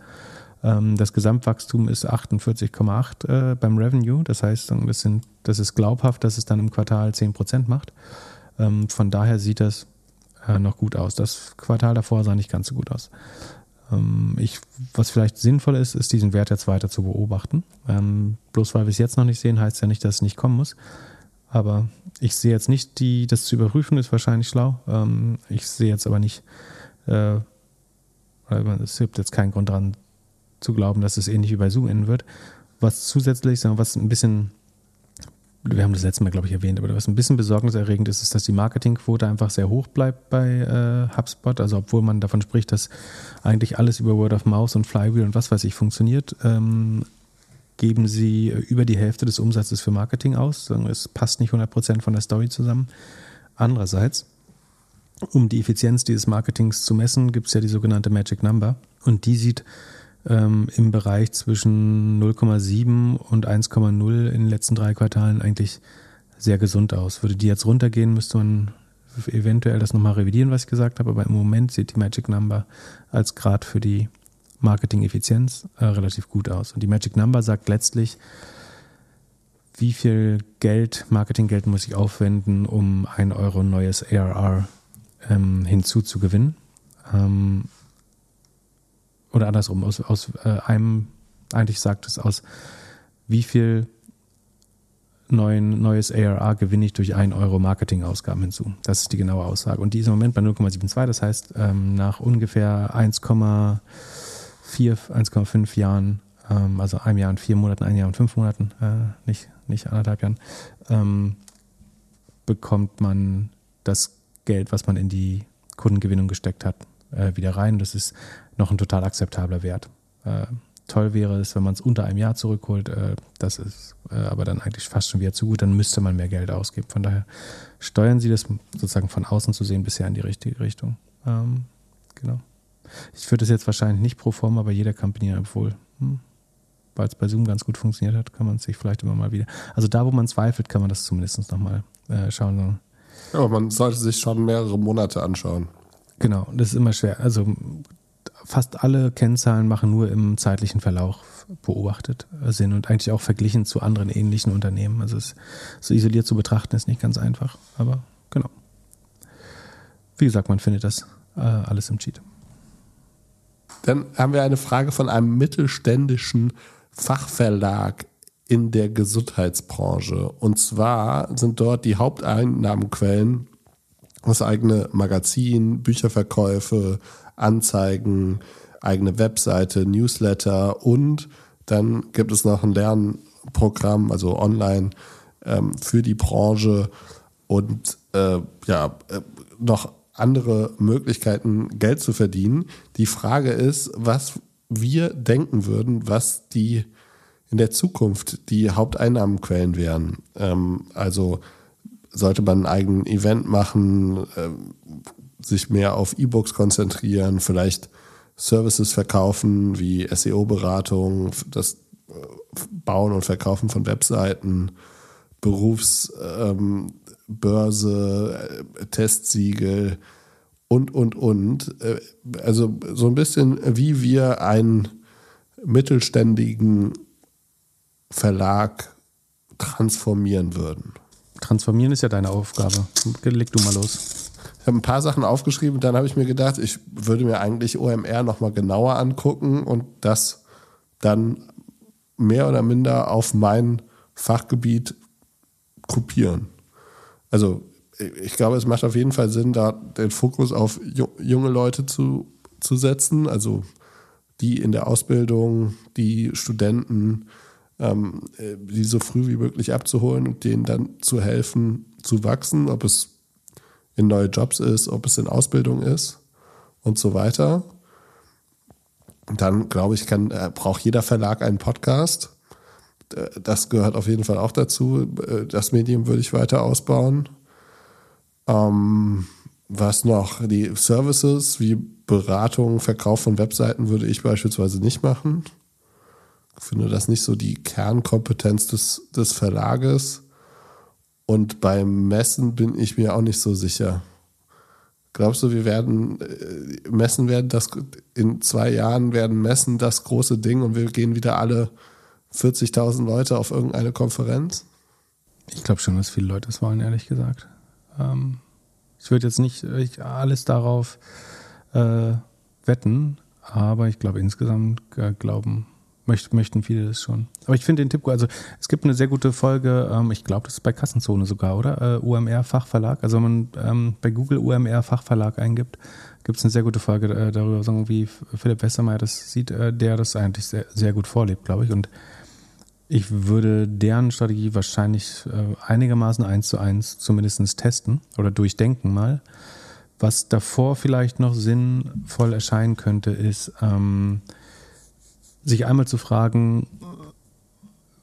Ähm, das Gesamtwachstum ist 48,8 äh, beim Revenue. Das heißt, das, sind, das ist glaubhaft, dass es dann im Quartal 10% macht. Ähm, von daher sieht das äh, noch gut aus. Das Quartal davor sah nicht ganz so gut aus. Ähm, ich, was vielleicht sinnvoll ist, ist diesen Wert jetzt weiter zu beobachten. Ähm, bloß weil wir es jetzt noch nicht sehen, heißt ja nicht, dass es nicht kommen muss. Aber ich sehe jetzt nicht, die, das zu überprüfen ist wahrscheinlich schlau. Ähm, ich sehe jetzt aber nicht, äh, es gibt jetzt keinen Grund daran zu glauben, dass es ähnlich wie bei Zoom enden wird. Was zusätzlich, was ein bisschen wir haben das letzte Mal, glaube ich, erwähnt, aber was ein bisschen besorgniserregend ist, ist, dass die Marketingquote einfach sehr hoch bleibt bei äh, HubSpot. Also obwohl man davon spricht, dass eigentlich alles über Word of Mouse und Flywheel und was weiß ich funktioniert, ähm, geben sie über die Hälfte des Umsatzes für Marketing aus. Es passt nicht 100% von der Story zusammen. Andererseits, um die Effizienz dieses Marketings zu messen, gibt es ja die sogenannte Magic Number. Und die sieht ähm, im Bereich zwischen 0,7 und 1,0 in den letzten drei Quartalen eigentlich sehr gesund aus. Würde die jetzt runtergehen, müsste man eventuell das nochmal revidieren, was ich gesagt habe, aber im Moment sieht die Magic Number als Grad für die Marketing-Effizienz äh, relativ gut aus. Und die Magic Number sagt letztlich, wie viel Geld, Marketinggeld muss ich aufwenden, um ein Euro neues ARR ähm, hinzuzugewinnen. Ähm, oder andersrum, aus, aus äh, einem, eigentlich sagt es aus, wie viel neuen, neues ARR gewinne ich durch 1 Euro Marketingausgaben hinzu. Das ist die genaue Aussage. Und die ist im Moment bei 0,72. Das heißt, ähm, nach ungefähr 1,4, 1,5 Jahren, ähm, also einem Jahr und vier Monaten, ein Jahr und fünf Monaten, äh, nicht, nicht anderthalb Jahren, ähm, bekommt man das Geld, was man in die Kundengewinnung gesteckt hat, äh, wieder rein. Das ist noch ein total akzeptabler Wert. Äh, toll wäre es, wenn man es unter einem Jahr zurückholt. Äh, das ist äh, aber dann eigentlich fast schon wieder zu gut. Dann müsste man mehr Geld ausgeben. Von daher steuern Sie das sozusagen von außen zu sehen bisher in die richtige Richtung. Ähm, genau. Ich würde das jetzt wahrscheinlich nicht pro forma bei jeder Kampagne, obwohl, hm, weil es bei Zoom ganz gut funktioniert hat, kann man sich vielleicht immer mal wieder. Also da, wo man zweifelt, kann man das zumindest nochmal äh, schauen. Ja, man sollte sich schon mehrere Monate anschauen. Genau, das ist immer schwer. Also fast alle Kennzahlen machen nur im zeitlichen Verlauf beobachtet Sinn und eigentlich auch verglichen zu anderen ähnlichen Unternehmen. Also es so isoliert zu betrachten ist nicht ganz einfach, aber genau. Wie gesagt, man findet das äh, alles im Cheat. Dann haben wir eine Frage von einem mittelständischen Fachverlag in der Gesundheitsbranche. Und zwar sind dort die Haupteinnahmenquellen das eigene Magazin, Bücherverkäufe, Anzeigen, eigene Webseite, Newsletter und dann gibt es noch ein Lernprogramm, also online ähm, für die Branche und äh, ja, äh, noch andere Möglichkeiten, Geld zu verdienen. Die Frage ist, was wir denken würden, was die in der Zukunft die Haupteinnahmenquellen wären. Ähm, also sollte man einen eigenen Event machen, äh, sich mehr auf E-Books konzentrieren, vielleicht Services verkaufen wie SEO-Beratung, das äh, Bauen und Verkaufen von Webseiten, Berufsbörse, ähm, Testsiegel und, und, und. Äh, also so ein bisschen, wie wir einen mittelständigen Verlag transformieren würden. Transformieren ist ja deine Aufgabe. Leg du mal los. Ich habe ein paar Sachen aufgeschrieben und dann habe ich mir gedacht, ich würde mir eigentlich OMR nochmal genauer angucken und das dann mehr oder minder auf mein Fachgebiet kopieren. Also ich glaube, es macht auf jeden Fall Sinn, da den Fokus auf junge Leute zu, zu setzen, also die in der Ausbildung, die Studenten, ähm, die so früh wie möglich abzuholen und denen dann zu helfen, zu wachsen, ob es in neue Jobs ist, ob es in Ausbildung ist und so weiter. dann glaube ich, kann, äh, braucht jeder Verlag einen Podcast. Das gehört auf jeden Fall auch dazu. Äh, das Medium würde ich weiter ausbauen. Ähm, was noch? Die Services wie Beratung, Verkauf von Webseiten würde ich beispielsweise nicht machen. Ich finde das nicht so die Kernkompetenz des, des Verlages. Und beim Messen bin ich mir auch nicht so sicher. Glaubst du, wir werden äh, Messen werden das in zwei Jahren werden Messen das große Ding und wir gehen wieder alle 40.000 Leute auf irgendeine Konferenz? Ich glaube schon, dass viele Leute es wollen, ehrlich gesagt. Ähm, ich würde jetzt nicht alles darauf äh, wetten, aber ich glaube insgesamt äh, glauben möcht, möchten viele das schon. Aber ich finde den Tipp gut. Also es gibt eine sehr gute Folge, ähm, ich glaube, das ist bei Kassenzone sogar, oder? Äh, UMR Fachverlag. Also wenn man ähm, bei Google UMR Fachverlag eingibt, gibt es eine sehr gute Folge äh, darüber, wie Philipp Westermeier das sieht, äh, der das eigentlich sehr, sehr gut vorlebt, glaube ich. Und ich würde deren Strategie wahrscheinlich äh, einigermaßen eins zu eins zumindest testen oder durchdenken mal. Was davor vielleicht noch sinnvoll erscheinen könnte, ist, ähm, sich einmal zu fragen,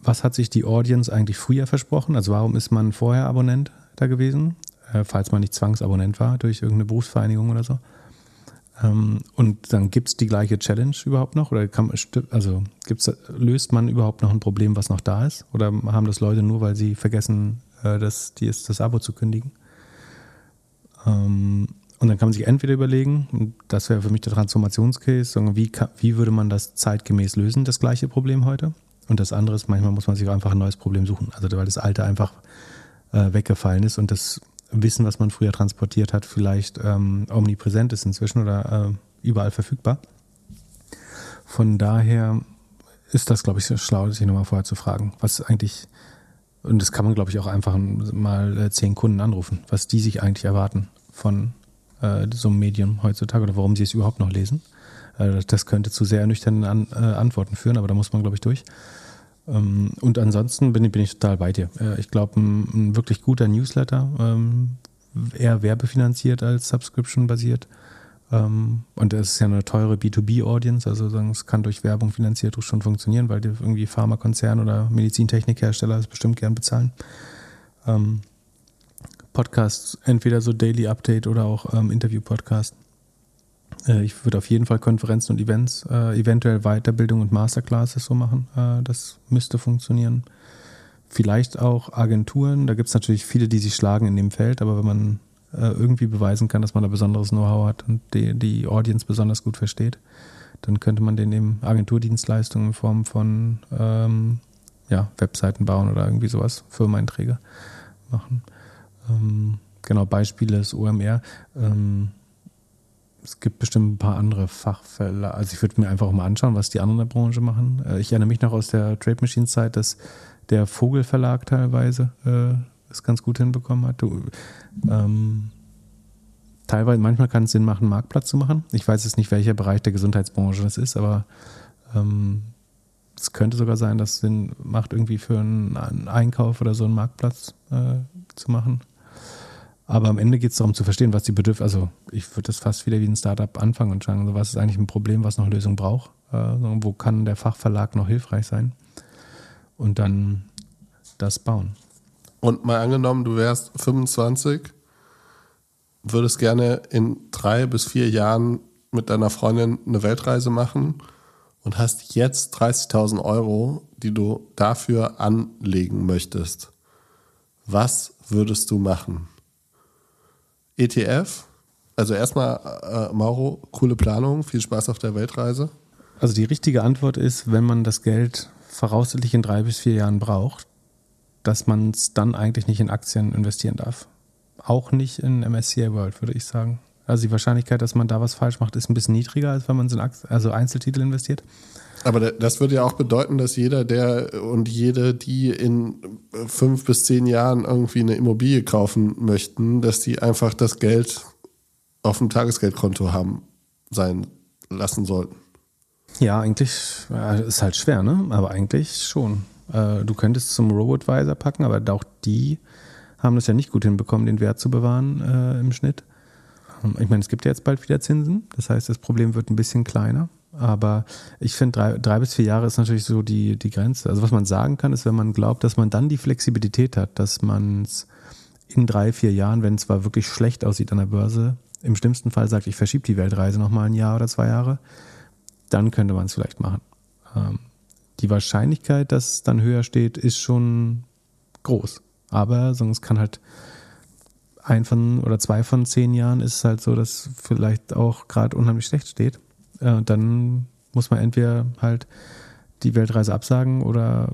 was hat sich die Audience eigentlich früher versprochen? Also warum ist man vorher Abonnent da gewesen, äh, falls man nicht Zwangsabonnent war durch irgendeine Berufsvereinigung oder so? Ähm, und dann gibt es die gleiche Challenge überhaupt noch? Oder kann, also gibt's, löst man überhaupt noch ein Problem, was noch da ist? Oder haben das Leute nur, weil sie vergessen, äh, das, das Abo zu kündigen? Ähm, und dann kann man sich entweder überlegen, das wäre für mich der Transformationscase, wie, wie würde man das zeitgemäß lösen, das gleiche Problem heute? Und das andere ist, manchmal muss man sich einfach ein neues Problem suchen. Also weil das alte einfach äh, weggefallen ist und das Wissen, was man früher transportiert hat, vielleicht ähm, omnipräsent ist inzwischen oder äh, überall verfügbar. Von daher ist das, glaube ich, schlau, sich nochmal vorher zu fragen, was eigentlich, und das kann man, glaube ich, auch einfach mal äh, zehn Kunden anrufen, was die sich eigentlich erwarten von äh, so einem Medium heutzutage oder warum sie es überhaupt noch lesen. Äh, das könnte zu sehr ernüchternden An äh, Antworten führen, aber da muss man, glaube ich, durch. Ähm, und ansonsten bin, bin, ich total bei dir. Äh, ich glaube, ein, ein, wirklich guter Newsletter, ähm, eher werbefinanziert als Subscription-basiert. Ähm, und es ist ja eine teure B2B-Audience, also es kann durch Werbung finanziert schon funktionieren, weil die irgendwie Pharmakonzern oder Medizintechnikhersteller es bestimmt gern bezahlen. Podcasts, entweder so Daily Update oder auch ähm, Interview-Podcast. Äh, ich würde auf jeden Fall Konferenzen und Events, äh, eventuell Weiterbildung und Masterclasses so machen. Äh, das müsste funktionieren. Vielleicht auch Agenturen. Da gibt es natürlich viele, die sich schlagen in dem Feld, aber wenn man äh, irgendwie beweisen kann, dass man da besonderes Know-how hat und die, die Audience besonders gut versteht, dann könnte man den eben Agenturdienstleistungen in Form von ähm, ja, Webseiten bauen oder irgendwie sowas, Firmeneinträge machen. Ähm, genau, Beispiele ist OMR. Ähm, es gibt bestimmt ein paar andere Fachfälle. Also ich würde mir einfach mal anschauen, was die anderen in der Branche machen. Äh, ich erinnere mich noch aus der Trade Machine Zeit, dass der Vogelverlag teilweise äh, es ganz gut hinbekommen hat. Du, ähm, teilweise, manchmal kann es Sinn machen, einen Marktplatz zu machen. Ich weiß jetzt nicht, welcher Bereich der Gesundheitsbranche das ist, aber ähm, es könnte sogar sein, dass es Sinn macht, irgendwie für einen, Einkauf oder so einen Marktplatz äh, zu machen. Aber am Ende geht es darum zu verstehen, was die Bedürfnisse, also ich würde das fast wieder wie ein Startup anfangen und schauen, also was ist eigentlich ein Problem, was noch Lösung braucht, äh, wo kann der Fachverlag noch hilfreich sein und dann das bauen. Und mal angenommen, du wärst 25, würdest gerne in drei bis vier Jahren mit deiner Freundin eine Weltreise machen und hast jetzt 30.000 Euro, die du dafür anlegen möchtest. Was würdest du machen? ETF. Also erstmal, äh, Mauro, coole Planung, viel Spaß auf der Weltreise. Also die richtige Antwort ist, wenn man das Geld voraussichtlich in drei bis vier Jahren braucht, dass man es dann eigentlich nicht in Aktien investieren darf. Auch nicht in MSCI World, würde ich sagen. Also die Wahrscheinlichkeit, dass man da was falsch macht, ist ein bisschen niedriger, als wenn man in Aktien, also Einzeltitel investiert. Aber das würde ja auch bedeuten, dass jeder, der und jede, die in fünf bis zehn Jahren irgendwie eine Immobilie kaufen möchten, dass die einfach das Geld auf dem Tagesgeldkonto haben sein lassen sollten. Ja, eigentlich ist halt schwer, ne? Aber eigentlich schon. Äh, du könntest zum Robo-Advisor packen, aber auch die haben das ja nicht gut hinbekommen, den Wert zu bewahren äh, im Schnitt. Ich meine, es gibt ja jetzt bald wieder Zinsen. Das heißt, das Problem wird ein bisschen kleiner. Aber ich finde, drei, drei bis vier Jahre ist natürlich so die, die Grenze. Also was man sagen kann, ist, wenn man glaubt, dass man dann die Flexibilität hat, dass man es in drei, vier Jahren, wenn es zwar wirklich schlecht aussieht an der Börse, im schlimmsten Fall sagt, ich verschiebe die Weltreise nochmal ein Jahr oder zwei Jahre, dann könnte man es vielleicht machen. Ähm, die Wahrscheinlichkeit, dass es dann höher steht, ist schon groß. Aber sonst kann halt ein von oder zwei von zehn Jahren ist es halt so, dass vielleicht auch gerade unheimlich schlecht steht. Äh, dann muss man entweder halt die Weltreise absagen oder.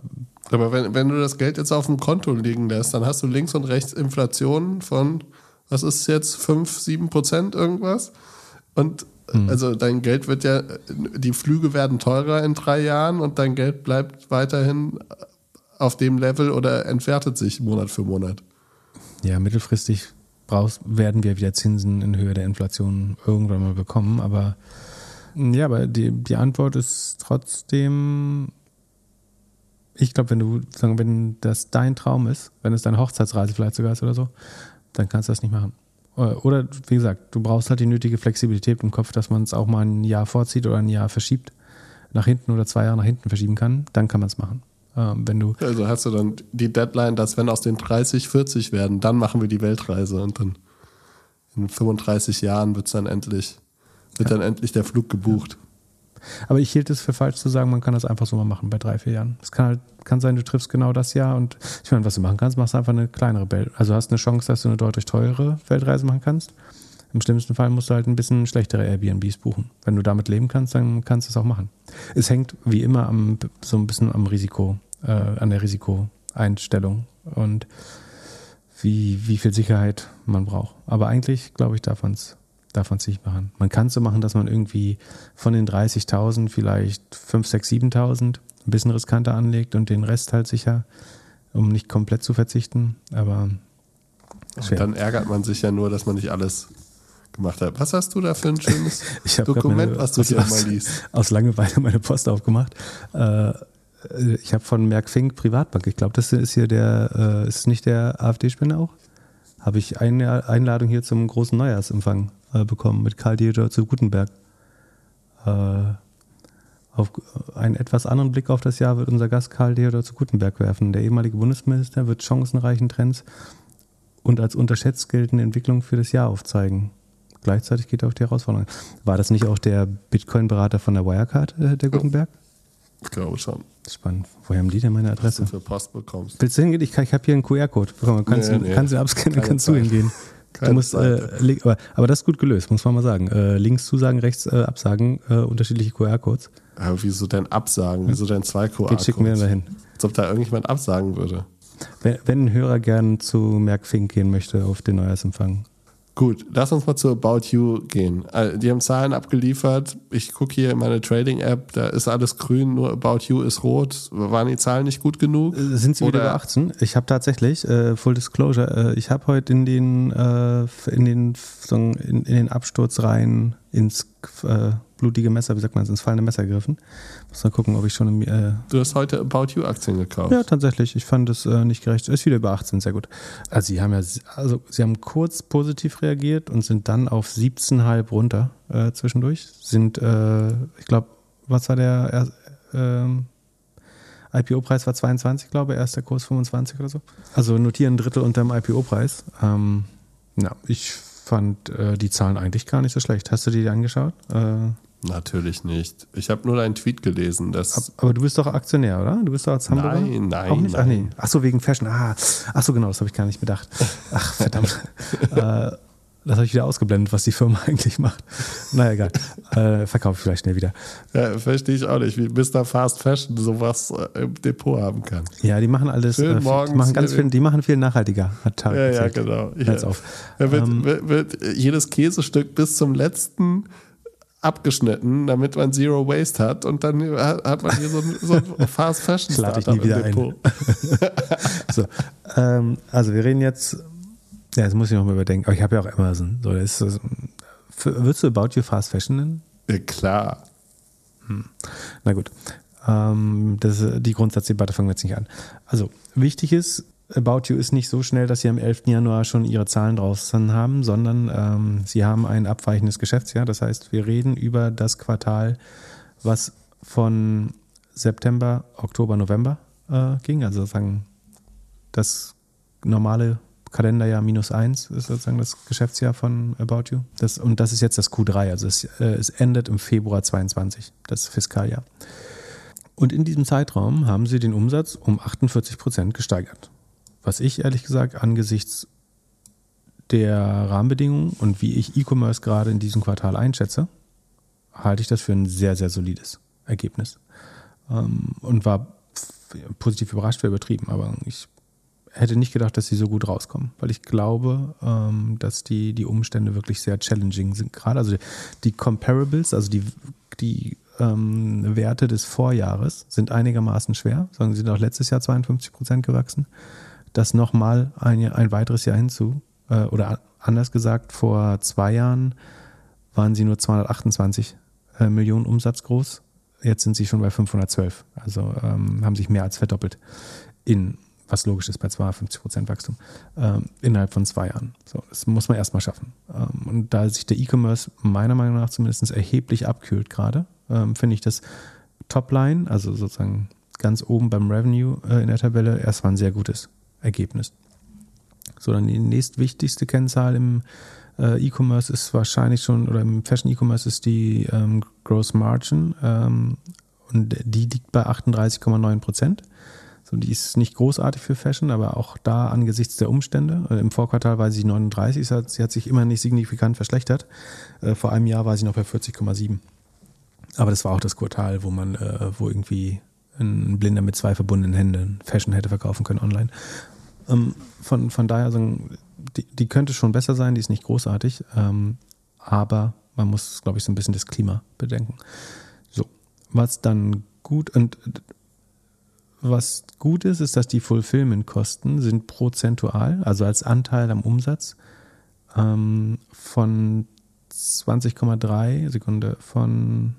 Aber wenn, wenn du das Geld jetzt auf dem Konto liegen lässt, dann hast du links und rechts Inflation von, was ist jetzt, 5, 7 Prozent irgendwas? Und mhm. also dein Geld wird ja, die Flüge werden teurer in drei Jahren und dein Geld bleibt weiterhin auf dem Level oder entwertet sich Monat für Monat. Ja, mittelfristig brauchst, werden wir wieder Zinsen in Höhe der Inflation irgendwann mal bekommen, aber ja, aber die, die Antwort ist trotzdem, ich glaube, wenn du, sagen, wenn das dein Traum ist, wenn es deine Hochzeitsreise vielleicht sogar ist oder so, dann kannst du das nicht machen. Oder wie gesagt, du brauchst halt die nötige Flexibilität im Kopf, dass man es auch mal ein Jahr vorzieht oder ein Jahr verschiebt, nach hinten oder zwei Jahre nach hinten verschieben kann, dann kann man es machen. Ähm, du also hast du dann die Deadline, dass wenn aus den 30 40 werden, dann machen wir die Weltreise und dann in 35 Jahren wird es dann endlich wird ja. dann endlich der Flug gebucht. Aber ich hielt es für falsch zu sagen, man kann das einfach so mal machen bei drei, vier Jahren. Es kann halt, kann sein, du triffst genau das Jahr und ich meine, was du machen kannst, machst du einfach eine kleinere Welt. Also hast eine Chance, dass du eine deutlich teure Weltreise machen kannst. Im schlimmsten Fall musst du halt ein bisschen schlechtere Airbnbs buchen. Wenn du damit leben kannst, dann kannst du es auch machen. Es hängt wie immer am, so ein bisschen am Risiko, äh, an der Risikoeinstellung und wie, wie viel Sicherheit man braucht. Aber eigentlich, glaube ich, darf man es es nicht machen. Man kann es so machen, dass man irgendwie von den 30.000 vielleicht 5, 6, 7.000 ein bisschen riskanter anlegt und den Rest halt sicher, um nicht komplett zu verzichten. Aber schwer. dann ärgert man sich ja nur, dass man nicht alles gemacht hat. Was hast du da für ein schönes Dokument, meine, was du hier mal liest? Aus Langeweile meine Post aufgemacht. Äh, ich habe von Merck Fink Privatbank. Ich glaube, das ist hier der, äh, ist nicht der AfD-Spender auch? Habe ich eine Einladung hier zum großen Neujahrsempfang äh, bekommen mit Karl Dieter zu Gutenberg. Äh, auf einen etwas anderen Blick auf das Jahr wird unser Gast Karl Theodor zu Gutenberg werfen. Der ehemalige Bundesminister wird chancenreichen Trends und als unterschätzt geltende Entwicklungen für das Jahr aufzeigen. Gleichzeitig geht er auf die Herausforderungen. War das nicht auch der Bitcoin-Berater von der Wirecard, äh, der Gutenberg? Ich glaube schon. Spannend. Woher haben die denn meine Adresse? Was du für Post bekommst. Willst du hingehen? Ich, ich habe hier einen QR-Code bekommen. Kannst, nee, nee. kannst du abscannen, kannst du hingehen. Keine du musst, äh, aber, aber, das ist gut gelöst, muss man mal sagen. Äh, links zusagen, rechts äh, absagen, äh, unterschiedliche QR-Codes. Aber wieso denn absagen? Wieso denn zwei QR-Codes? Die schicken wir dahin. Als ob da irgendjemand absagen würde. Wenn, wenn ein Hörer gern zu Merck Fink gehen möchte auf den Neujahrsempfang, Gut, lass uns mal zu About You gehen. Äh, die haben Zahlen abgeliefert. Ich gucke hier in meine Trading-App, da ist alles grün, nur About You ist rot. Waren die Zahlen nicht gut genug? Äh, sind sie Oder? wieder über 18? Ich habe tatsächlich, äh, Full Disclosure, äh, ich habe heute in den, äh, in, den, in, in den Absturz rein ins äh, blutige Messer, wie sagt man ins fallende Messer gegriffen. Muss mal gucken, ob ich schon. Im, äh du hast heute About You Aktien gekauft. Ja, tatsächlich. Ich fand es äh, nicht gerecht. Ist wieder über 18, sehr gut. Also sie haben ja, also sie haben kurz positiv reagiert und sind dann auf 17,5 runter äh, zwischendurch. Sind, äh, ich glaube, was war der ähm, IPO-Preis war 22, glaube ich, erst der Kurs 25 oder so. Also notieren ein Drittel unter dem IPO-Preis. Ähm, ja, ich fand äh, die Zahlen eigentlich gar nicht so schlecht. Hast du die angeschaut? Äh, Natürlich nicht. Ich habe nur deinen Tweet gelesen. Dass aber du bist doch Aktionär, oder? Du bist doch als Hamburger? Nein, nein. Auch nicht? Nein. Ach nee. Ach so, wegen Fashion. Ah, ach so, genau, das habe ich gar nicht bedacht. Ach, verdammt. äh, das habe ich wieder ausgeblendet, was die Firma eigentlich macht. Naja, egal. Äh, verkaufe ich vielleicht schnell wieder. Ja, verstehe ich auch nicht, wie Mr. Fast Fashion sowas äh, im Depot haben kann. Ja, die machen alles. Schön äh, morgens, die machen ganz viel, die machen viel nachhaltiger. Hat ja, ja, genau. Ja. auf. Ja, wird, ähm, wird, wird jedes Käsestück bis zum letzten abgeschnitten, damit man Zero Waste hat und dann hat man hier so ein, so ein Fast Fashion Startup im Depot. so, ähm, also wir reden jetzt ja, das muss ich nochmal überdenken. Aber ich habe ja auch Amazon. So, das ist, für, würdest du About You Fast Fashion nennen? Ja, klar. Hm. Na gut. Ähm, das, die Grundsatzdebatte fangen wir jetzt nicht an. Also, wichtig ist, About You ist nicht so schnell, dass sie am 11. Januar schon ihre Zahlen draußen haben, sondern ähm, sie haben ein abweichendes Geschäftsjahr. Das heißt, wir reden über das Quartal, was von September, Oktober, November äh, ging. Also sagen das normale Kalenderjahr minus eins ist sozusagen das Geschäftsjahr von About You. Das, und das ist jetzt das Q3, also es, äh, es endet im Februar 22, das Fiskaljahr. Und in diesem Zeitraum haben sie den Umsatz um 48 Prozent gesteigert. Was ich ehrlich gesagt angesichts der Rahmenbedingungen und wie ich E-Commerce gerade in diesem Quartal einschätze, halte ich das für ein sehr, sehr solides Ergebnis. Ähm, und war positiv überrascht, wäre übertrieben, aber ich hätte nicht gedacht, dass sie so gut rauskommen, weil ich glaube, ähm, dass die, die Umstände wirklich sehr challenging sind. Gerade also die Comparables, also die, die ähm, Werte des Vorjahres sind einigermaßen schwer. Sagen sie sind auch letztes Jahr 52 Prozent gewachsen. Das nochmal ein, ein weiteres Jahr hinzu, äh, oder anders gesagt, vor zwei Jahren waren sie nur 228 äh, Millionen Umsatz groß. Jetzt sind sie schon bei 512. Also ähm, haben sich mehr als verdoppelt in was logisch ist bei 250 Prozent Wachstum, ähm, innerhalb von zwei Jahren. So, das muss man erstmal schaffen. Ähm, und da sich der E-Commerce meiner Meinung nach zumindest erheblich abkühlt gerade, ähm, finde ich das Topline, also sozusagen ganz oben beim Revenue äh, in der Tabelle, erstmal ein sehr gutes Ergebnis. So, dann die nächstwichtigste Kennzahl im äh, E-Commerce ist wahrscheinlich schon, oder im Fashion E-Commerce ist die ähm, Gross Margin ähm, und die liegt bei 38,9 Prozent. So, die ist nicht großartig für Fashion, aber auch da angesichts der Umstände. Äh, Im Vorquartal war sie 39, sie hat, sich immer nicht signifikant verschlechtert. Äh, vor einem Jahr war sie noch bei 40,7. Aber das war auch das Quartal, wo man, äh, wo irgendwie ein Blinder mit zwei verbundenen Händen Fashion hätte verkaufen können online. Ähm, von, von daher, also, die, die könnte schon besser sein, die ist nicht großartig, ähm, aber man muss, glaube ich, so ein bisschen das Klima bedenken. So, was dann gut und was gut ist, ist, dass die Fulfillment-Kosten sind prozentual, also als Anteil am Umsatz ähm, von 20,3 Sekunde von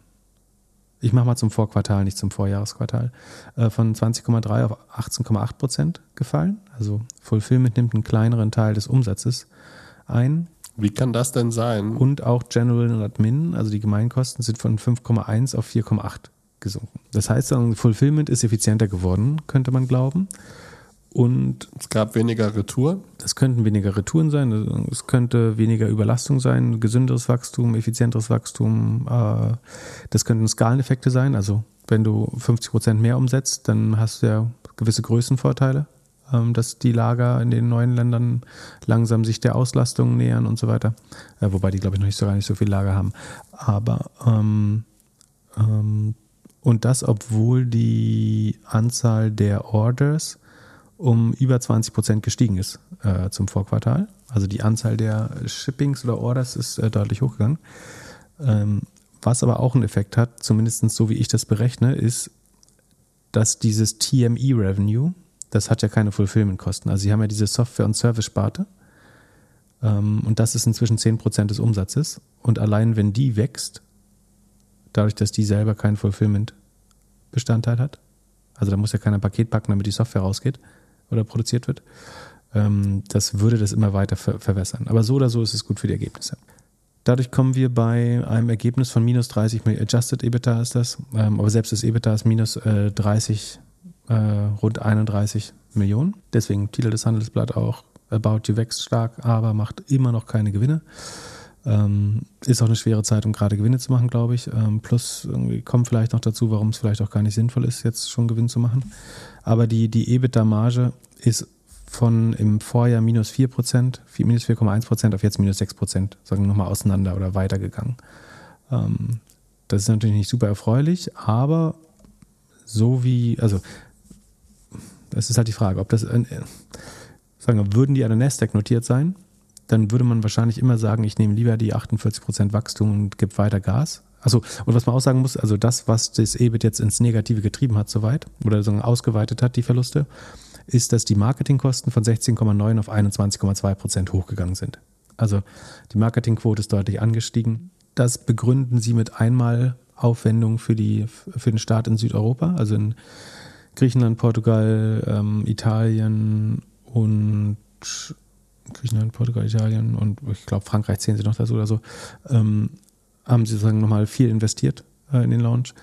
ich mache mal zum Vorquartal, nicht zum Vorjahresquartal, äh, von 20,3 auf 18,8 Prozent gefallen. Also Fulfillment nimmt einen kleineren Teil des Umsatzes ein. Wie kann das denn sein? Und auch General und Admin, also die Gemeinkosten, sind von 5,1 auf 4,8 gesunken. Das heißt, Fulfillment ist effizienter geworden, könnte man glauben. Und es gab weniger Retouren? Es könnten weniger Retouren sein, es könnte weniger Überlastung sein, gesünderes Wachstum, effizienteres Wachstum. Äh, das könnten Skaleneffekte sein. Also wenn du 50 Prozent mehr umsetzt, dann hast du ja gewisse Größenvorteile, ähm, dass die Lager in den neuen Ländern langsam sich der Auslastung nähern und so weiter. Äh, wobei die, glaube ich, noch nicht so gar nicht so viel Lager haben. Aber ähm, ähm, und das, obwohl die Anzahl der Orders um über 20 Prozent gestiegen ist äh, zum Vorquartal. Also die Anzahl der Shippings oder Orders ist äh, deutlich hochgegangen. Ähm, was aber auch einen Effekt hat, zumindest so wie ich das berechne, ist, dass dieses TME-Revenue, das hat ja keine Fulfillment-Kosten. Also sie haben ja diese Software- und Service-Sparte ähm, und das ist inzwischen 10 Prozent des Umsatzes. Und allein wenn die wächst, dadurch, dass die selber keinen Fulfillment-Bestandteil hat, also da muss ja keiner Paket packen, damit die Software rausgeht, oder produziert wird. Ähm, das würde das immer weiter ver verwässern. Aber so oder so ist es gut für die Ergebnisse. Dadurch kommen wir bei einem Ergebnis von minus 30 Millionen. Adjusted EBITDA ist das, ähm, aber selbst das EBITDA ist minus äh, 30, äh, rund 31 Millionen. Deswegen Titel des Handelsblatt auch About You wächst stark, aber macht immer noch keine Gewinne. Ähm, ist auch eine schwere Zeit, um gerade Gewinne zu machen, glaube ich. Ähm, plus irgendwie kommt vielleicht noch dazu, warum es vielleicht auch gar nicht sinnvoll ist, jetzt schon Gewinn zu machen. Aber die, die EBITDA-Marge ist von im Vorjahr minus 4%, minus 4,1% auf jetzt minus 6%, sagen wir nochmal auseinander oder weitergegangen. Ähm, das ist natürlich nicht super erfreulich, aber so wie, also das ist halt die Frage, ob das, äh, sagen wir, würden die an der Nasdaq notiert sein, dann würde man wahrscheinlich immer sagen, ich nehme lieber die 48% Wachstum und gebe weiter Gas. Also, und was man auch sagen muss, also das, was das EBIT jetzt ins Negative getrieben hat, soweit, oder so ausgeweitet hat, die Verluste, ist, dass die Marketingkosten von 16,9 auf 21,2 Prozent hochgegangen sind. Also die Marketingquote ist deutlich angestiegen. Das begründen sie mit einmal Aufwendungen für, die, für den Staat in Südeuropa, also in Griechenland, Portugal, ähm, Italien und Griechenland, Portugal, Italien und ich glaube Frankreich zählen sie noch dazu oder so, ähm, haben sie sozusagen nochmal viel investiert äh, in den Launch.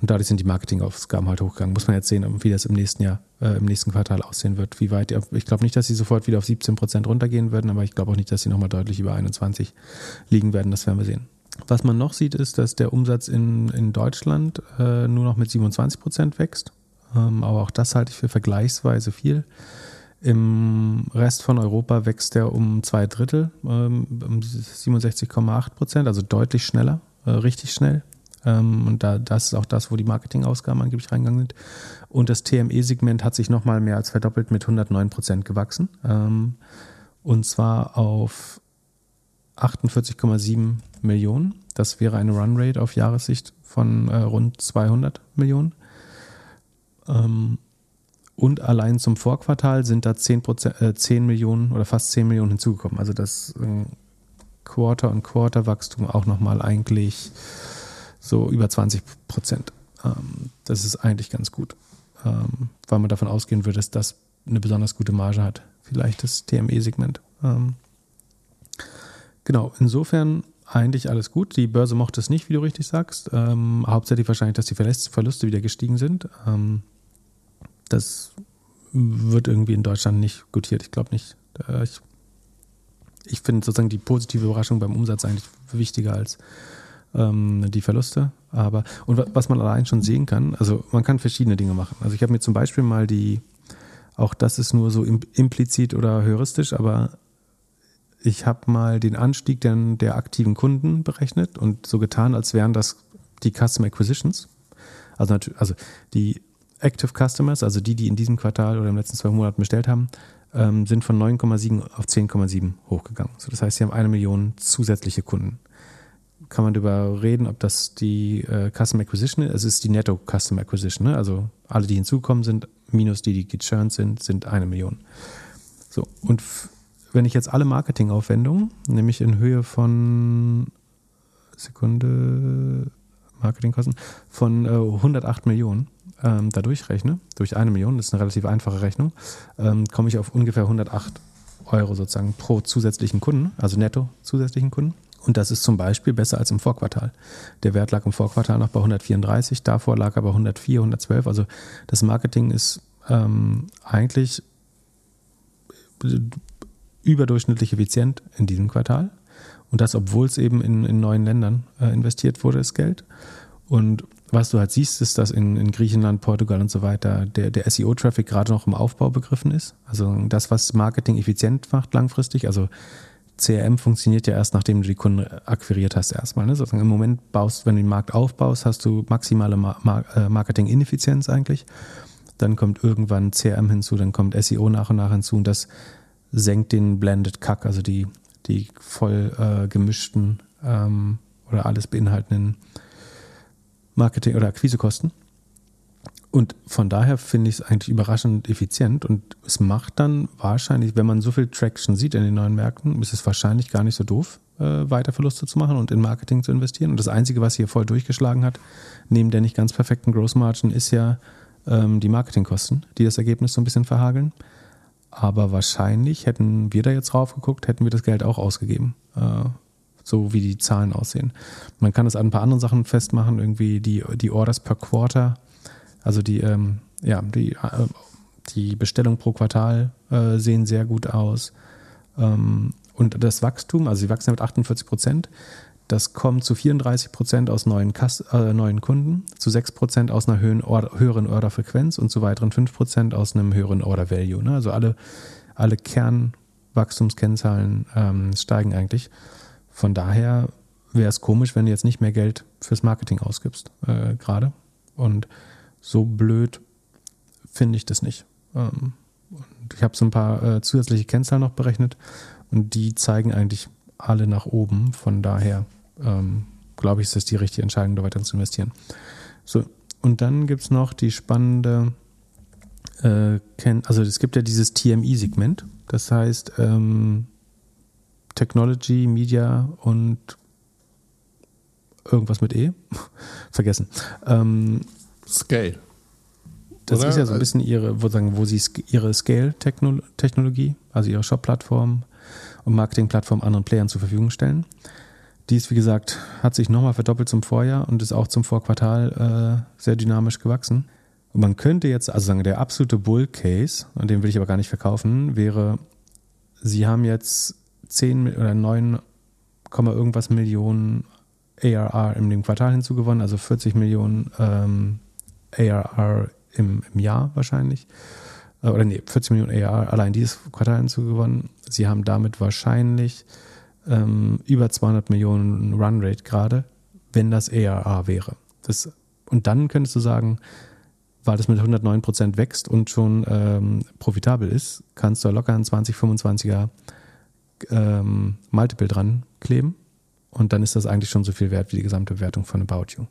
und dadurch sind die Marketingausgaben halt hochgegangen. Muss man jetzt sehen, wie das im nächsten Jahr, äh, im nächsten Quartal aussehen wird. Wie weit, ich glaube nicht, dass sie sofort wieder auf 17 Prozent runtergehen würden, aber ich glaube auch nicht, dass sie nochmal deutlich über 21 liegen werden. Das werden wir sehen. Was man noch sieht, ist, dass der Umsatz in, in Deutschland äh, nur noch mit 27 Prozent wächst. Ähm, aber auch das halte ich für vergleichsweise viel. Im Rest von Europa wächst er um zwei Drittel, ähm, um 67,8 Prozent, also deutlich schneller, äh, richtig schnell. Ähm, und da, das ist auch das, wo die Marketingausgaben angeblich reingegangen sind. Und das TME-Segment hat sich nochmal mehr als verdoppelt mit 109 Prozent gewachsen. Ähm, und zwar auf 48,7 Millionen. Das wäre eine Runrate auf Jahressicht von äh, rund 200 Millionen. Ähm, und allein zum Vorquartal sind da 10, äh, 10 Millionen oder fast 10 Millionen hinzugekommen. Also das äh, Quarter-on-Quarter-Wachstum auch nochmal eigentlich so über 20 Prozent. Ähm, das ist eigentlich ganz gut, ähm, weil man davon ausgehen würde, dass das eine besonders gute Marge hat. Vielleicht das TME-Segment. Ähm, genau, insofern eigentlich alles gut. Die Börse mochte es nicht, wie du richtig sagst. Ähm, hauptsächlich wahrscheinlich, dass die Verluste wieder gestiegen sind. Das wird irgendwie in Deutschland nicht gutiert. Ich glaube nicht. Ich, ich finde sozusagen die positive Überraschung beim Umsatz eigentlich wichtiger als ähm, die Verluste. Aber und was man allein schon sehen kann, also man kann verschiedene Dinge machen. Also ich habe mir zum Beispiel mal die, auch das ist nur so implizit oder heuristisch, aber ich habe mal den Anstieg der, der aktiven Kunden berechnet und so getan, als wären das die Custom Acquisitions. Also, also die Active Customers, also die, die in diesem Quartal oder im letzten zwei Monaten bestellt haben, ähm, sind von 9,7 auf 10,7 hochgegangen. So, das heißt, sie haben eine Million zusätzliche Kunden kann man darüber reden, ob das die äh, Custom Acquisition ist. Es ist die Netto Custom Acquisition. Ne? Also alle, die hinzukommen sind, minus die, die gechurnt sind, sind eine Million. So, und wenn ich jetzt alle Marketingaufwendungen, nämlich in Höhe von Sekunde Marketingkosten von äh, 108 Millionen ähm, da durchrechne, durch eine Million, das ist eine relativ einfache Rechnung, ähm, komme ich auf ungefähr 108 Euro sozusagen pro zusätzlichen Kunden, also netto zusätzlichen Kunden. Und das ist zum Beispiel besser als im Vorquartal. Der Wert lag im Vorquartal noch bei 134, davor lag aber 104, 112. Also das Marketing ist ähm, eigentlich überdurchschnittlich effizient in diesem Quartal. Und das, obwohl es eben in, in neuen Ländern äh, investiert wurde, das Geld. Und was du halt siehst, ist, dass in, in Griechenland, Portugal und so weiter der, der SEO-Traffic gerade noch im Aufbau begriffen ist. Also das, was Marketing effizient macht langfristig. Also CRM funktioniert ja erst, nachdem du die Kunden akquiriert hast erstmal. Ne? Sozusagen Im Moment baust, wenn du den Markt aufbaust, hast du maximale äh, Marketing-Ineffizienz eigentlich. Dann kommt irgendwann CRM hinzu, dann kommt SEO nach und nach hinzu und das senkt den Blended CAC, also die, die voll äh, gemischten ähm, oder alles beinhaltenden Marketing- oder Akquisekosten. Und von daher finde ich es eigentlich überraschend effizient und es macht dann wahrscheinlich, wenn man so viel Traction sieht in den neuen Märkten, ist es wahrscheinlich gar nicht so doof, äh, weiter Verluste zu machen und in Marketing zu investieren. Und das Einzige, was hier voll durchgeschlagen hat, neben der nicht ganz perfekten Gross Margin, ist ja ähm, die Marketingkosten, die das Ergebnis so ein bisschen verhageln. Aber wahrscheinlich hätten wir da jetzt drauf geguckt, hätten wir das Geld auch ausgegeben. Äh, so wie die Zahlen aussehen. Man kann es an ein paar anderen Sachen festmachen, irgendwie die, die Orders per Quarter also die, ähm, ja, die, äh, die Bestellungen pro Quartal äh, sehen sehr gut aus. Ähm, und das Wachstum, also sie wachsen mit 48 Prozent, das kommt zu 34 Prozent aus neuen, Kas äh, neuen Kunden, zu 6 Prozent aus einer höheren, Order, höheren Orderfrequenz und zu weiteren 5 Prozent aus einem höheren Order Value. Ne? Also alle, alle Kernwachstumskennzahlen ähm, steigen eigentlich. Von daher wäre es komisch, wenn du jetzt nicht mehr Geld fürs Marketing ausgibst, äh, gerade. Und so blöd finde ich das nicht. Ähm, ich habe so ein paar äh, zusätzliche Kennzahlen noch berechnet und die zeigen eigentlich alle nach oben. Von daher ähm, glaube ich, ist das die richtige Entscheidung, da weiter zu investieren. So, und dann gibt es noch die spannende, äh, also es gibt ja dieses TMI-Segment, das heißt ähm, Technology, Media und irgendwas mit E. Vergessen. Ähm, Scale. Das Oder? ist ja so ein bisschen ihre, wo, sagen, wo sie ihre Scale-Technologie, also ihre Shop-Plattform und Marketing-Plattform anderen Playern zur Verfügung stellen. Die ist, wie gesagt, hat sich nochmal verdoppelt zum Vorjahr und ist auch zum Vorquartal äh, sehr dynamisch gewachsen. Und man könnte jetzt, also sagen, der absolute Bull Case, und den will ich aber gar nicht verkaufen, wäre, sie haben jetzt 10 oder 9, irgendwas Millionen ARR in dem Quartal hinzugewonnen, also 40 Millionen ähm, ARR im, im Jahr wahrscheinlich. Äh, oder nee, 40 Millionen ARR allein dieses Quartal hinzugewonnen. Sie haben damit wahrscheinlich ähm, über 200 Millionen Runrate gerade, wenn das ARR wäre. Das, und dann könntest du sagen, weil das mit 109 Prozent wächst und schon ähm, profitabel ist, kannst du locker ein 20, 25er ähm, Multiple dran kleben und dann ist das eigentlich schon so viel wert wie die gesamte Bewertung von About You.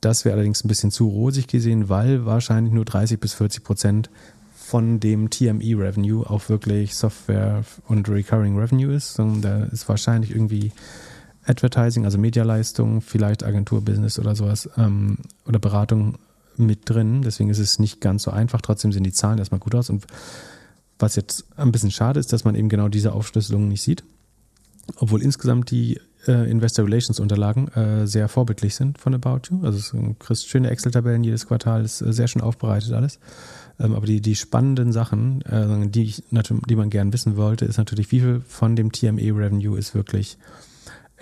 Das wäre allerdings ein bisschen zu rosig gesehen, weil wahrscheinlich nur 30 bis 40 Prozent von dem TME-Revenue auch wirklich Software und Recurring Revenue ist. Und da ist wahrscheinlich irgendwie Advertising, also Medialeistung, vielleicht Agenturbusiness oder sowas ähm, oder Beratung mit drin. Deswegen ist es nicht ganz so einfach. Trotzdem sehen die Zahlen erstmal gut aus. Und was jetzt ein bisschen schade ist, dass man eben genau diese Aufschlüsselung nicht sieht obwohl insgesamt die äh, Investor Relations Unterlagen äh, sehr vorbildlich sind von About You. Also du kriegst schöne Excel-Tabellen jedes Quartal, ist äh, sehr schön aufbereitet alles. Ähm, aber die, die spannenden Sachen, äh, die, ich, die man gern wissen wollte, ist natürlich, wie viel von dem TME-Revenue ist wirklich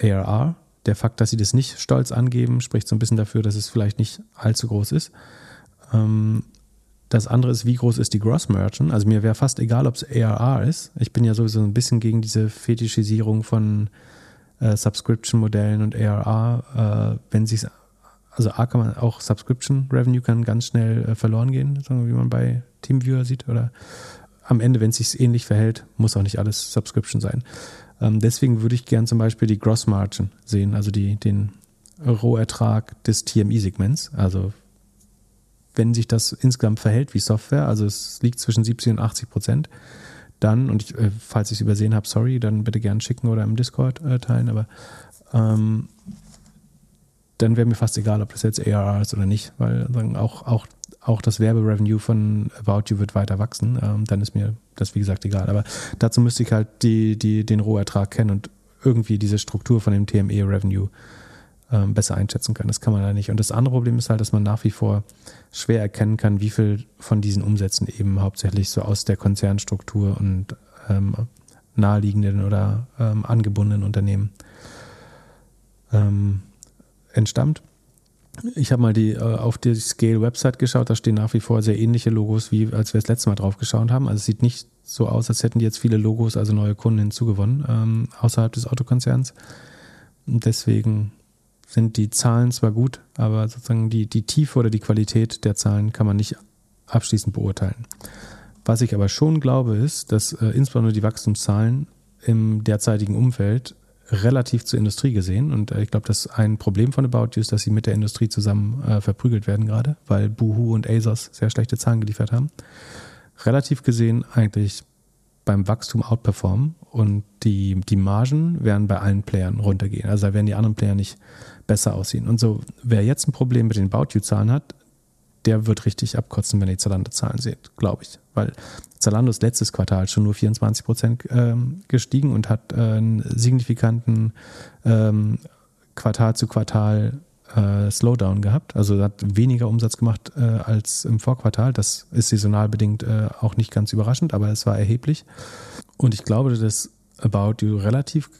ARR. Der Fakt, dass sie das nicht stolz angeben, spricht so ein bisschen dafür, dass es vielleicht nicht allzu groß ist. Ähm, das andere ist, wie groß ist die Gross Merchant? Also mir wäre fast egal, ob es ARR ist. Ich bin ja sowieso ein bisschen gegen diese Fetischisierung von äh, Subscription-Modellen und ARR. Äh, wenn sich also A kann man auch Subscription Revenue kann ganz schnell äh, verloren gehen, wie man bei Teamviewer sieht. Oder am Ende, wenn es sich ähnlich verhält, muss auch nicht alles Subscription sein. Ähm, deswegen würde ich gern zum Beispiel die Gross Margin sehen, also die, den Rohertrag des TMI-Segments. Also wenn sich das insgesamt verhält wie Software, also es liegt zwischen 70 und 80 Prozent, dann, und ich, äh, falls ich es übersehen habe, sorry, dann bitte gern schicken oder im Discord äh, teilen, aber ähm, dann wäre mir fast egal, ob das jetzt ARR ist oder nicht, weil dann auch, auch, auch das Werberevenue von About You wird weiter wachsen. Ähm, dann ist mir das, wie gesagt, egal. Aber dazu müsste ich halt die, die, den Rohertrag kennen und irgendwie diese Struktur von dem TME-Revenue ähm, besser einschätzen können. Das kann man da nicht. Und das andere Problem ist halt, dass man nach wie vor schwer erkennen kann, wie viel von diesen Umsätzen eben hauptsächlich so aus der Konzernstruktur und ähm, naheliegenden oder ähm, angebundenen Unternehmen ähm, entstammt. Ich habe mal die, äh, auf die Scale-Website geschaut, da stehen nach wie vor sehr ähnliche Logos, wie als wir das letzte Mal drauf geschaut haben. Also es sieht nicht so aus, als hätten die jetzt viele Logos, also neue Kunden hinzugewonnen, ähm, außerhalb des Autokonzerns. Deswegen sind die Zahlen zwar gut, aber sozusagen die, die Tiefe oder die Qualität der Zahlen kann man nicht abschließend beurteilen. Was ich aber schon glaube, ist, dass äh, insbesondere die Wachstumszahlen im derzeitigen Umfeld relativ zur Industrie gesehen, und äh, ich glaube, dass ein Problem von About You ist, dass sie mit der Industrie zusammen äh, verprügelt werden gerade, weil Boohoo und ASOS sehr schlechte Zahlen geliefert haben. Relativ gesehen eigentlich beim Wachstum outperformen und die, die Margen werden bei allen Playern runtergehen. Also da werden die anderen Player nicht besser aussehen. Und so, wer jetzt ein Problem mit den About You-Zahlen hat, der wird richtig abkotzen, wenn ihr Zalando-Zahlen seht, glaube ich. Weil Zalando ist letztes Quartal schon nur 24 Prozent ähm, gestiegen und hat äh, einen signifikanten ähm, Quartal zu Quartal äh, Slowdown gehabt. Also hat weniger Umsatz gemacht äh, als im Vorquartal. Das ist saisonal bedingt äh, auch nicht ganz überraschend, aber es war erheblich. Und ich glaube, dass About You relativ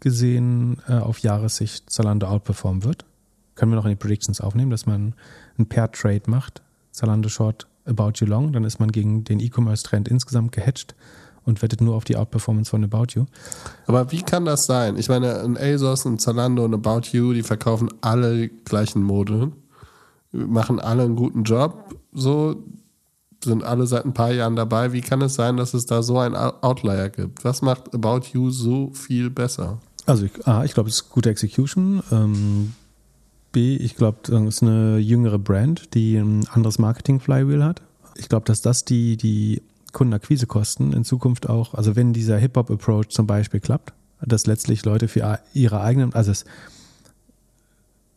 gesehen äh, auf Jahressicht Zalando outperformen wird. Können wir noch in die Predictions aufnehmen, dass man ein Pair-Trade macht, Zalando Short, About You Long, dann ist man gegen den E-Commerce-Trend insgesamt gehatcht und wettet nur auf die Outperformance von About You. Aber wie kann das sein? Ich meine, ein ASOS, ein Zalando und About You, die verkaufen alle gleichen Mode, machen alle einen guten Job, so sind alle seit ein paar Jahren dabei. Wie kann es sein, dass es da so einen Outlier gibt? Was macht About You so viel besser? Also ich, A, ich glaube, es ist gute Execution. Ähm, B, ich glaube, es ist eine jüngere Brand, die ein anderes Marketing-Flywheel hat. Ich glaube, dass das die, die Kundenakquisekosten in Zukunft auch, also wenn dieser Hip-Hop-Approach zum Beispiel klappt, dass letztlich Leute für ihre eigenen, also es,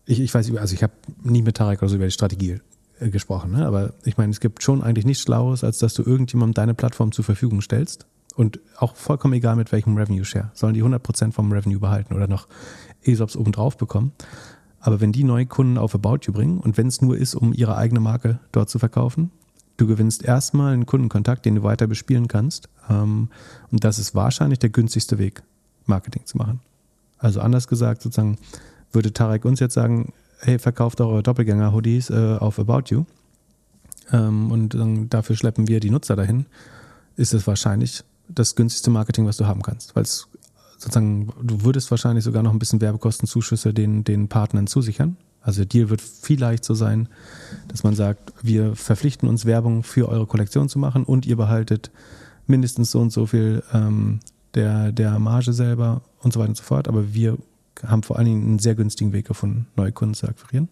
ich, ich weiß, also ich habe nie mit Tarek oder so über die Strategie äh, gesprochen, ne? aber ich meine, es gibt schon eigentlich nichts Schlaues, als dass du irgendjemandem deine Plattform zur Verfügung stellst Und auch vollkommen egal mit welchem Revenue Share. Sollen die 100% vom Revenue behalten oder noch ESOPs obendrauf bekommen. Aber wenn die neue Kunden auf About You bringen und wenn es nur ist, um ihre eigene Marke dort zu verkaufen, du gewinnst erstmal einen Kundenkontakt, den du weiter bespielen kannst. Ähm, und das ist wahrscheinlich der günstigste Weg, Marketing zu machen. Also anders gesagt, sozusagen, würde Tarek uns jetzt sagen, hey, verkauft eure Doppelgänger-Hoodies äh, auf About You ähm, und dafür schleppen wir die Nutzer dahin, ist es wahrscheinlich das günstigste Marketing, was du haben kannst, weil es sozusagen, du würdest wahrscheinlich sogar noch ein bisschen Werbekostenzuschüsse den, den Partnern zusichern. Also der Deal wird vielleicht so sein, dass man sagt, wir verpflichten uns Werbung für eure Kollektion zu machen und ihr behaltet mindestens so und so viel ähm, der, der Marge selber und so weiter und so fort. Aber wir haben vor allen Dingen einen sehr günstigen Weg gefunden, neue Kunden zu akquirieren.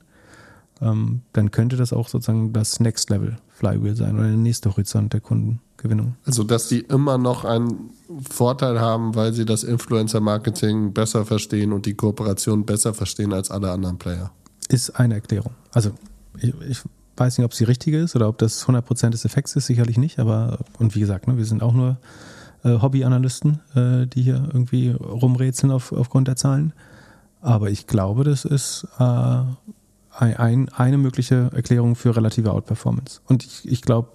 Ähm, dann könnte das auch sozusagen das Next Level Flywheel sein oder der nächste Horizont der Kundengewinnung. Also, dass die immer noch einen Vorteil haben, weil sie das Influencer-Marketing besser verstehen und die Kooperation besser verstehen als alle anderen Player. Ist eine Erklärung. Also, ich, ich weiß nicht, ob es die richtige ist oder ob das 100% des Effekts ist, sicherlich nicht. Aber, und wie gesagt, ne, wir sind auch nur äh, Hobbyanalysten, äh, die hier irgendwie rumrätseln auf, aufgrund der Zahlen. Aber ich glaube, das ist äh, ein, eine mögliche Erklärung für relative Outperformance. Und ich, ich glaube,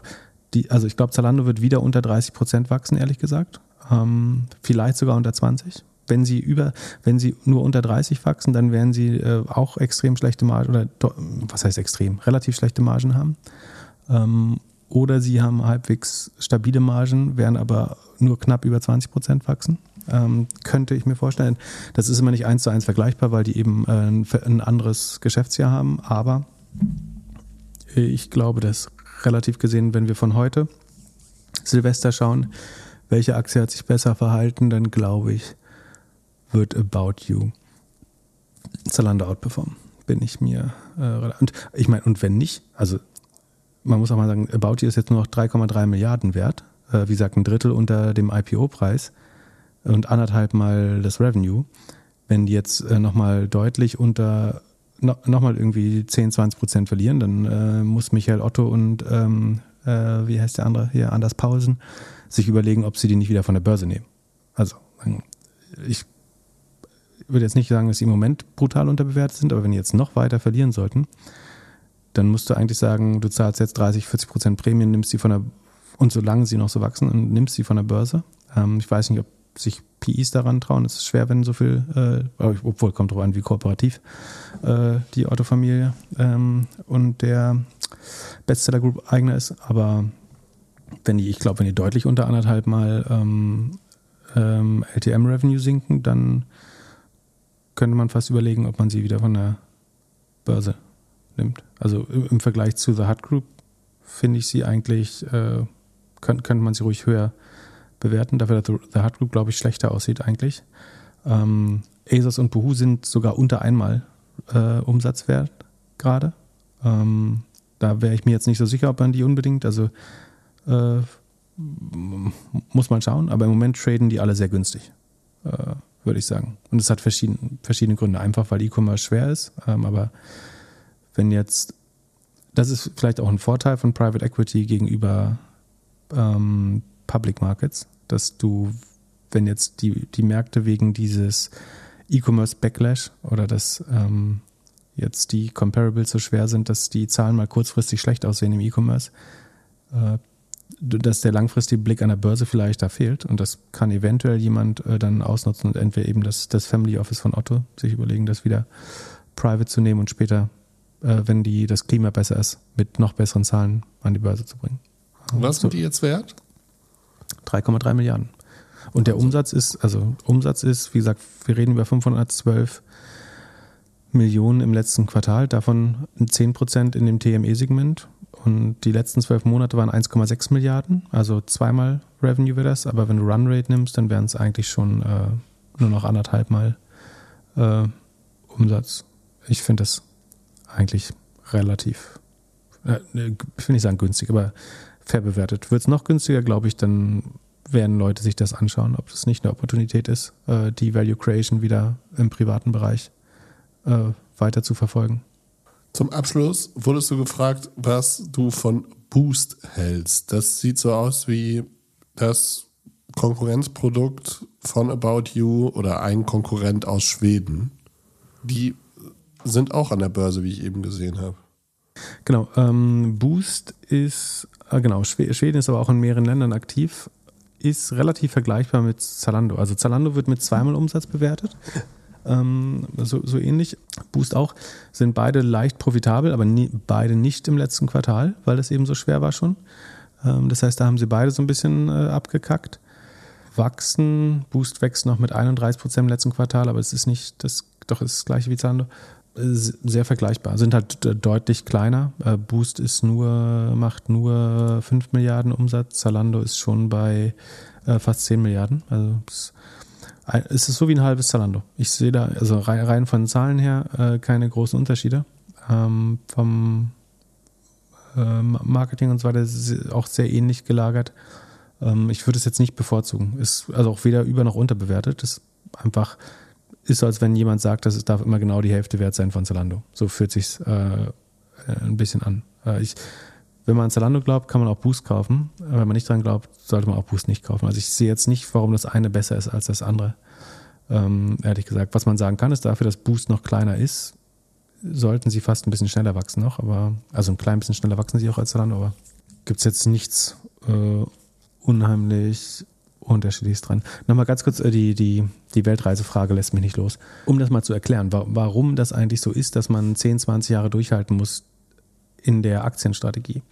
die, also ich glaube, Zalando wird wieder unter 30 Prozent wachsen, ehrlich gesagt. Ähm, vielleicht sogar unter 20. Wenn sie über, wenn sie nur unter 30 wachsen, dann werden sie äh, auch extrem schlechte Margen oder was heißt extrem, relativ schlechte Margen haben. Ähm, oder sie haben halbwegs stabile Margen, werden aber nur knapp über 20 Prozent wachsen. Ähm, könnte ich mir vorstellen. Das ist immer nicht eins zu eins vergleichbar, weil die eben äh, ein anderes Geschäftsjahr haben. Aber ich glaube, dass relativ gesehen, wenn wir von heute Silvester schauen, welche Aktie hat sich besser verhalten, dann glaube ich, wird About You Zalando outperformen. Bin ich mir äh, und ich meine, und wenn nicht, also man muss auch mal sagen, About You ist jetzt nur noch 3,3 Milliarden wert. Äh, wie gesagt, ein Drittel unter dem IPO-Preis und anderthalb Mal das Revenue. Wenn die jetzt äh, nochmal deutlich unter, no, nochmal irgendwie 10, 20 Prozent verlieren, dann äh, muss Michael Otto und, ähm, äh, wie heißt der andere hier, Anders Paulsen, sich überlegen, ob sie die nicht wieder von der Börse nehmen. Also, ich würde jetzt nicht sagen, dass sie im Moment brutal unterbewertet sind, aber wenn die jetzt noch weiter verlieren sollten, dann musst du eigentlich sagen, du zahlst jetzt 30, 40 Prozent Prämien, nimmst sie von der, und solange sie noch so wachsen, nimmst sie von der Börse. Ähm, ich weiß nicht, ob sich PIs daran trauen. Es ist schwer, wenn so viel, äh, obwohl kommt drauf an, wie kooperativ äh, die Otto-Familie ähm, und der Bestseller Group Eigner ist. Aber wenn die, ich glaube, wenn die deutlich unter anderthalb Mal ähm, ähm, LTM-Revenue sinken, dann könnte man fast überlegen, ob man sie wieder von der Börse nimmt. Also im, Vergleich zu The Hut Group finde ich sie eigentlich, äh, könnte, könnte man sie ruhig höher bewerten, dafür, dass The Hut Group, glaube ich, schlechter aussieht eigentlich. Ähm, ASOS und Boohoo sind sogar unter einmal äh, Umsatzwert gerade. Ähm, da wäre ich mir jetzt nicht so sicher, ob man die unbedingt, also äh, muss man schauen, aber im Moment traden die alle sehr günstig, äh, würde ich sagen. Und es hat verschiedene, verschiedene Gründe. Einfach, weil E-Commerce schwer ist, ähm, aber wenn jetzt, das ist vielleicht auch ein Vorteil von Private Equity gegenüber ähm, Public Markets, dass du, wenn jetzt die, die Märkte wegen dieses E-Commerce-Backlash oder dass ähm, jetzt die Comparables so schwer sind, dass die Zahlen mal kurzfristig schlecht aussehen im E-Commerce, äh, dass der langfristige Blick an der Börse vielleicht da fehlt und das kann eventuell jemand äh, dann ausnutzen und entweder eben das, das Family Office von Otto sich überlegen, das wieder private zu nehmen und später, äh, wenn die, das Klima besser ist, mit noch besseren Zahlen an die Börse zu bringen. Was sind die jetzt wert? 3,3 Milliarden. Und der Umsatz ist, also Umsatz ist, wie gesagt, wir reden über 512 Millionen im letzten Quartal, davon 10 Prozent in dem TME-Segment. Und die letzten zwölf Monate waren 1,6 Milliarden, also zweimal Revenue wäre das. Aber wenn du Runrate nimmst, dann wären es eigentlich schon äh, nur noch anderthalb Mal äh, Umsatz. Ich finde das eigentlich relativ, äh, ich will nicht sagen günstig, aber fair bewertet. Wird es noch günstiger, glaube ich, dann werden Leute sich das anschauen, ob das nicht eine Opportunität ist, äh, die Value Creation wieder im privaten Bereich äh, weiter zu verfolgen. Zum Abschluss wurdest du gefragt, was du von Boost hältst. Das sieht so aus wie das Konkurrenzprodukt von About You oder ein Konkurrent aus Schweden. Die sind auch an der Börse, wie ich eben gesehen habe. Genau, ähm, Boost ist, äh, genau, Schweden ist aber auch in mehreren Ländern aktiv, ist relativ vergleichbar mit Zalando. Also Zalando wird mit zweimal Umsatz bewertet. Ähm, so, so, ähnlich. Boost auch. Sind beide leicht profitabel, aber nie, beide nicht im letzten Quartal, weil das eben so schwer war schon. Ähm, das heißt, da haben sie beide so ein bisschen äh, abgekackt. Wachsen, Boost wächst noch mit 31 Prozent im letzten Quartal, aber es ist nicht das, doch ist das gleiche wie Zalando sehr vergleichbar. Sind halt deutlich kleiner. Äh, Boost ist nur, macht nur 5 Milliarden Umsatz. Zalando ist schon bei äh, fast 10 Milliarden. Also es ist so wie ein halbes Zalando. Ich sehe da, also rein von Zahlen her, äh, keine großen Unterschiede. Ähm, vom Marketing und so weiter ist auch sehr ähnlich gelagert. Ähm, ich würde es jetzt nicht bevorzugen. Ist also auch weder über noch unterbewertet. Ist einfach ist so, als wenn jemand sagt, dass es darf immer genau die Hälfte wert sein von Zalando. So fühlt sich äh, ein bisschen an. Äh, ich, wenn man an Zalando glaubt, kann man auch Boost kaufen. Wenn man nicht dran glaubt, sollte man auch Boost nicht kaufen. Also ich sehe jetzt nicht, warum das eine besser ist als das andere. Ähm, ehrlich gesagt. Was man sagen kann, ist dafür, dass Boost noch kleiner ist, sollten sie fast ein bisschen schneller wachsen noch. Aber, also ein klein bisschen schneller wachsen sie auch als Zalando, aber gibt es jetzt nichts äh, unheimlich unterschiedliches dran. Nochmal ganz kurz, äh, die, die, die Weltreisefrage lässt mich nicht los. Um das mal zu erklären, warum das eigentlich so ist, dass man 10, 20 Jahre durchhalten muss in der Aktienstrategie.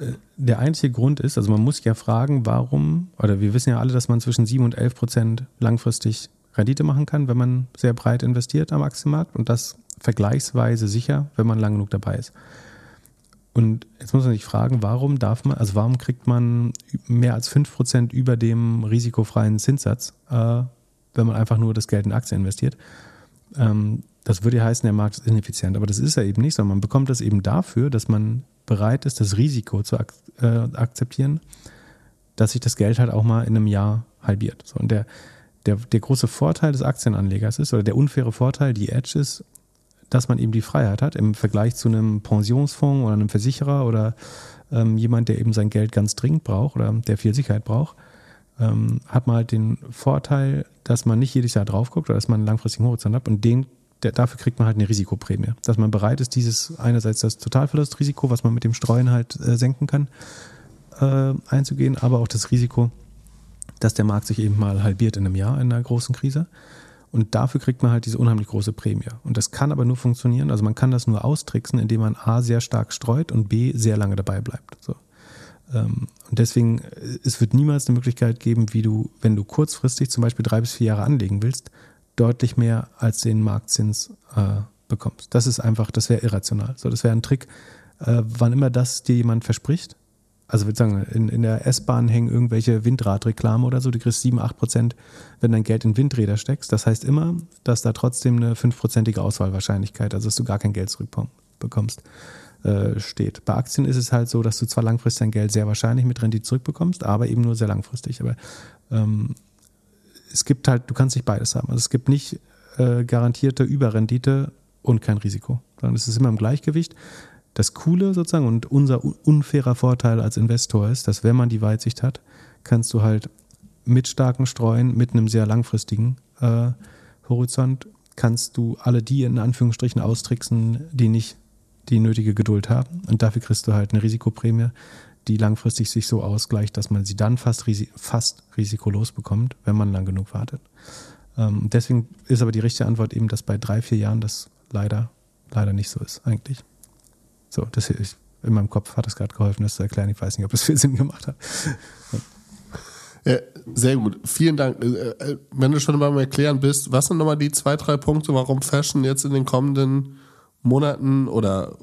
Äh, der einzige Grund ist, also man muss ja fragen, warum, oder wir wissen ja alle, dass man zwischen 7 und 11 Prozent langfristig Rendite machen kann, wenn man sehr breit investiert am Aktienmarkt und das vergleichsweise sicher, wenn man lang genug dabei ist. Und jetzt muss man sich fragen, warum darf man, also warum kriegt man mehr als 5% über dem risikofreien Zinssatz, äh, wenn man einfach nur das Geld in Aktien investiert? Ähm, das würde ja heißen, der Markt ist ineffizient, aber das ist er eben nicht, sondern man bekommt das eben dafür, dass man bereit ist, das Risiko zu ak äh, akzeptieren, dass sich das Geld halt auch mal in einem Jahr halbiert. So, und der, der, der große Vorteil des Aktienanlegers ist, oder der unfaire Vorteil, die Edge ist, dass man eben die Freiheit hat im Vergleich zu einem Pensionsfonds oder einem Versicherer oder ähm, jemand, der eben sein Geld ganz dringend braucht oder der viel Sicherheit braucht, ähm, hat man halt den Vorteil, dass man nicht jedes Jahr drauf guckt oder dass man einen langfristigen Horizont hat und den, der, dafür kriegt man halt eine Risikoprämie. Dass man bereit ist, dieses einerseits das Totalverlustrisiko, was man mit dem Streuen halt äh, senken kann, äh, einzugehen, aber auch das Risiko, dass der Markt sich eben mal halbiert in einem Jahr in einer großen Krise. Und dafür kriegt man halt diese unheimlich große Prämie. Und das kann aber nur funktionieren, also man kann das nur austricksen, indem man A sehr stark streut und B sehr lange dabei bleibt. So. Ähm, und deswegen, äh, es wird niemals eine Möglichkeit geben, wie du, wenn du kurzfristig zum Beispiel drei bis vier Jahre anlegen willst, deutlich mehr als den Marktzins äh, bekommst. Das ist einfach, das wäre irrational. So, das wäre ein Trick. Äh, wann immer das dir jemand verspricht, also würde sagen, in, in der S-Bahn hängen irgendwelche Windradreklame oder so, du kriegst 7, 8 Prozent, wenn dein Geld in Windräder steckst. Das heißt immer, dass da trotzdem eine 5-prozentige Auswahlwahrscheinlichkeit, also dass du gar kein Geld zurückbekommst, äh, steht. Bei Aktien ist es halt so, dass du zwar langfristig dein Geld sehr wahrscheinlich mit Rendite zurückbekommst, aber eben nur sehr langfristig. Aber ähm, es gibt halt, du kannst nicht beides haben. Also es gibt nicht äh, garantierte Überrendite und kein Risiko, sondern es ist immer im Gleichgewicht das Coole sozusagen und unser unfairer Vorteil als Investor ist, dass wenn man die Weitsicht hat, kannst du halt mit starken Streuen, mit einem sehr langfristigen äh, Horizont, kannst du alle die in Anführungsstrichen austricksen, die nicht die nötige Geduld haben. Und dafür kriegst du halt eine Risikoprämie, die langfristig sich so ausgleicht, dass man sie dann fast, risi fast risikolos bekommt, wenn man lang genug wartet. Ähm, deswegen ist aber die richtige Antwort eben, dass bei drei, vier Jahren das leider, leider nicht so ist eigentlich. So, das ich, in meinem Kopf hat es gerade geholfen, das zu erklären. Ich weiß nicht, ob das viel Sinn gemacht hat. Ja, sehr gut. Vielen Dank. Äh, äh, wenn du schon beim Erklären bist, was sind nochmal die zwei, drei Punkte, warum Fashion jetzt in den kommenden Monaten oder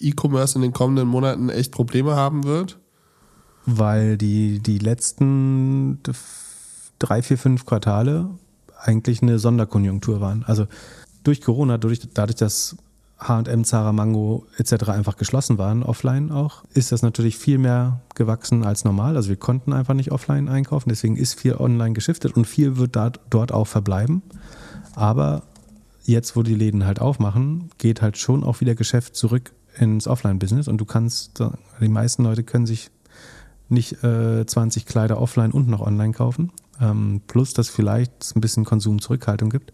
E-Commerce in den kommenden Monaten echt Probleme haben wird? Weil die, die letzten drei, vier, fünf Quartale eigentlich eine Sonderkonjunktur waren. Also durch Corona, dadurch, dadurch dass H&M, Zara, Mango etc. einfach geschlossen waren, offline auch, ist das natürlich viel mehr gewachsen als normal. Also wir konnten einfach nicht offline einkaufen, deswegen ist viel online geschiftet und viel wird dort auch verbleiben. Aber jetzt, wo die Läden halt aufmachen, geht halt schon auch wieder Geschäft zurück ins Offline-Business und du kannst, die meisten Leute können sich nicht äh, 20 Kleider offline und noch online kaufen. Ähm, plus, dass vielleicht ein bisschen Konsumzurückhaltung gibt,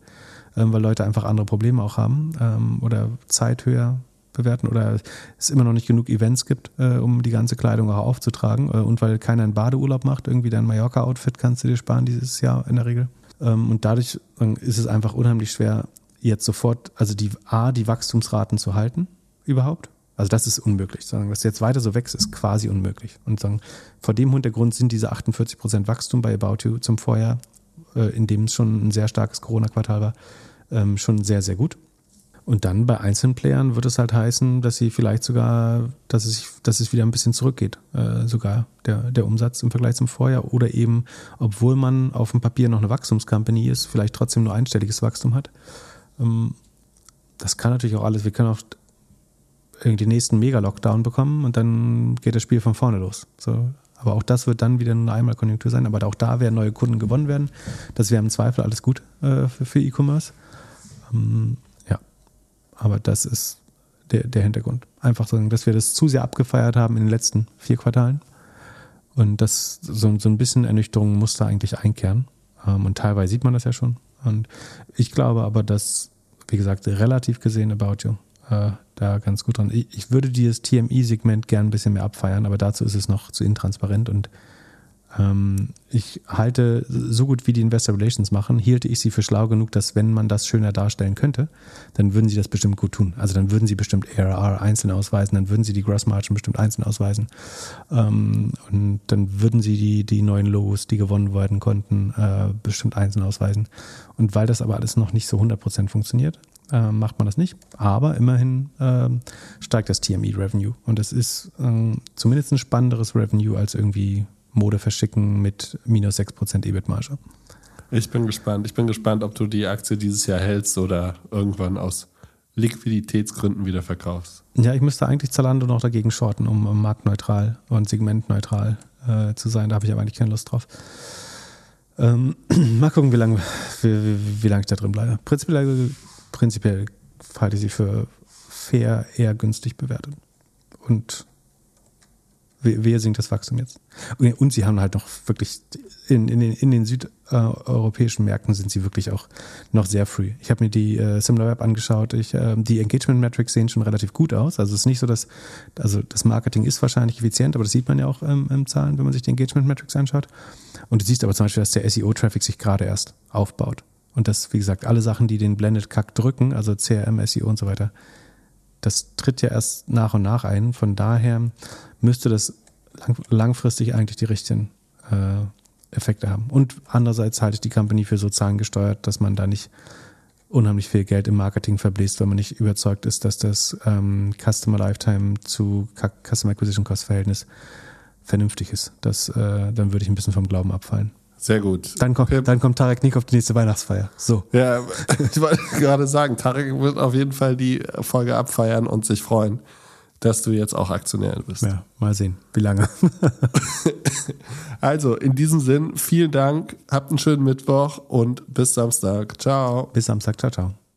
weil Leute einfach andere Probleme auch haben ähm, oder Zeit höher bewerten oder es immer noch nicht genug Events gibt, äh, um die ganze Kleidung auch aufzutragen äh, und weil keiner einen Badeurlaub macht, irgendwie dein Mallorca-Outfit kannst du dir sparen dieses Jahr in der Regel. Ähm, und dadurch ist es einfach unheimlich schwer, jetzt sofort, also die A, die Wachstumsraten zu halten überhaupt. Also das ist unmöglich. Sagen, dass jetzt weiter so wächst, ist quasi unmöglich. Und sagen, vor dem Hintergrund sind diese 48 Prozent Wachstum bei About You zum Vorjahr, äh, in dem es schon ein sehr starkes Corona-Quartal war, ähm, schon sehr, sehr gut. Und dann bei einzelnen Playern wird es halt heißen, dass sie vielleicht sogar, dass es, dass es wieder ein bisschen zurückgeht, äh, sogar der, der Umsatz im Vergleich zum Vorjahr. Oder eben, obwohl man auf dem Papier noch eine Wachstumscompany ist, vielleicht trotzdem nur einstelliges Wachstum hat. Ähm, das kann natürlich auch alles, wir können auch irgendwie den nächsten Mega-Lockdown bekommen und dann geht das Spiel von vorne los. So, aber auch das wird dann wieder eine Einmalkonjunktur sein. Aber auch da werden neue Kunden gewonnen werden. Das wäre im Zweifel alles gut äh, für, für E-Commerce. Ähm, ja, aber das ist der, der Hintergrund. Einfach so, dass wir das zu sehr abgefeiert haben in den letzten vier Quartalen. Und das so, so ein bisschen Ernüchterung muss da eigentlich einkehren. Ähm, und teilweise sieht man das ja schon. Und ich glaube aber, dass, wie gesagt, relativ gesehen About You äh, da ganz gut dran. Ich, ich würde dieses TMI-Segment gern ein bisschen mehr abfeiern, aber dazu ist es noch zu intransparent und ich halte, so gut wie die Investor Relations machen, hielte ich sie für schlau genug, dass wenn man das schöner darstellen könnte, dann würden sie das bestimmt gut tun. Also dann würden sie bestimmt ARR einzeln ausweisen, dann würden sie die Gross Margin bestimmt einzeln ausweisen ähm, und dann würden sie die, die neuen Logos, die gewonnen werden konnten, äh, bestimmt einzeln ausweisen. Und weil das aber alles noch nicht so 100% funktioniert, äh, macht man das nicht. Aber immerhin äh, steigt das TME-Revenue. Und es ist äh, zumindest ein spannenderes Revenue als irgendwie Mode verschicken mit minus 6% EBIT-Marge. Ich bin gespannt. Ich bin gespannt, ob du die Aktie dieses Jahr hältst oder irgendwann aus Liquiditätsgründen wieder verkaufst. Ja, ich müsste eigentlich Zalando noch dagegen shorten, um marktneutral und segmentneutral äh, zu sein. Da habe ich aber eigentlich keine Lust drauf. Ähm, mal gucken, wie lange wie, wie, wie lang ich da drin bleibe. Prinzipiell prinzipiell halte ich sie für fair, eher günstig bewertet. Und wer sinkt das Wachstum jetzt? Und sie haben halt noch wirklich, in, in den, in den südeuropäischen Märkten sind sie wirklich auch noch sehr früh. Ich habe mir die äh, SimilarWeb angeschaut. Ich, äh, die Engagement Metrics sehen schon relativ gut aus. Also es ist nicht so, dass, also das Marketing ist wahrscheinlich effizient, aber das sieht man ja auch ähm, im Zahlen, wenn man sich die Engagement Metrics anschaut. Und du siehst aber zum Beispiel, dass der SEO-Traffic sich gerade erst aufbaut. Und das, wie gesagt, alle Sachen, die den Blended Kack drücken, also CRM, SEO und so weiter, das tritt ja erst nach und nach ein. Von daher müsste das lang, langfristig eigentlich die richtigen äh, Effekte haben. Und andererseits halte ich die Company für so zahlengesteuert, dass man da nicht unheimlich viel Geld im Marketing verbläst, wenn man nicht überzeugt ist, dass das ähm, Customer Lifetime zu Customer Acquisition Cost Verhältnis vernünftig ist. Das, äh, dann würde ich ein bisschen vom Glauben abfallen. Sehr gut. Dann kommt, dann kommt Tarek nicht auf die nächste Weihnachtsfeier. So. Ja, ich wollte gerade sagen, Tarek wird auf jeden Fall die Folge abfeiern und sich freuen, dass du jetzt auch Aktionär bist. Ja, mal sehen, wie lange. also, in diesem Sinn, vielen Dank, habt einen schönen Mittwoch und bis Samstag. Ciao. Bis Samstag, ciao, ciao.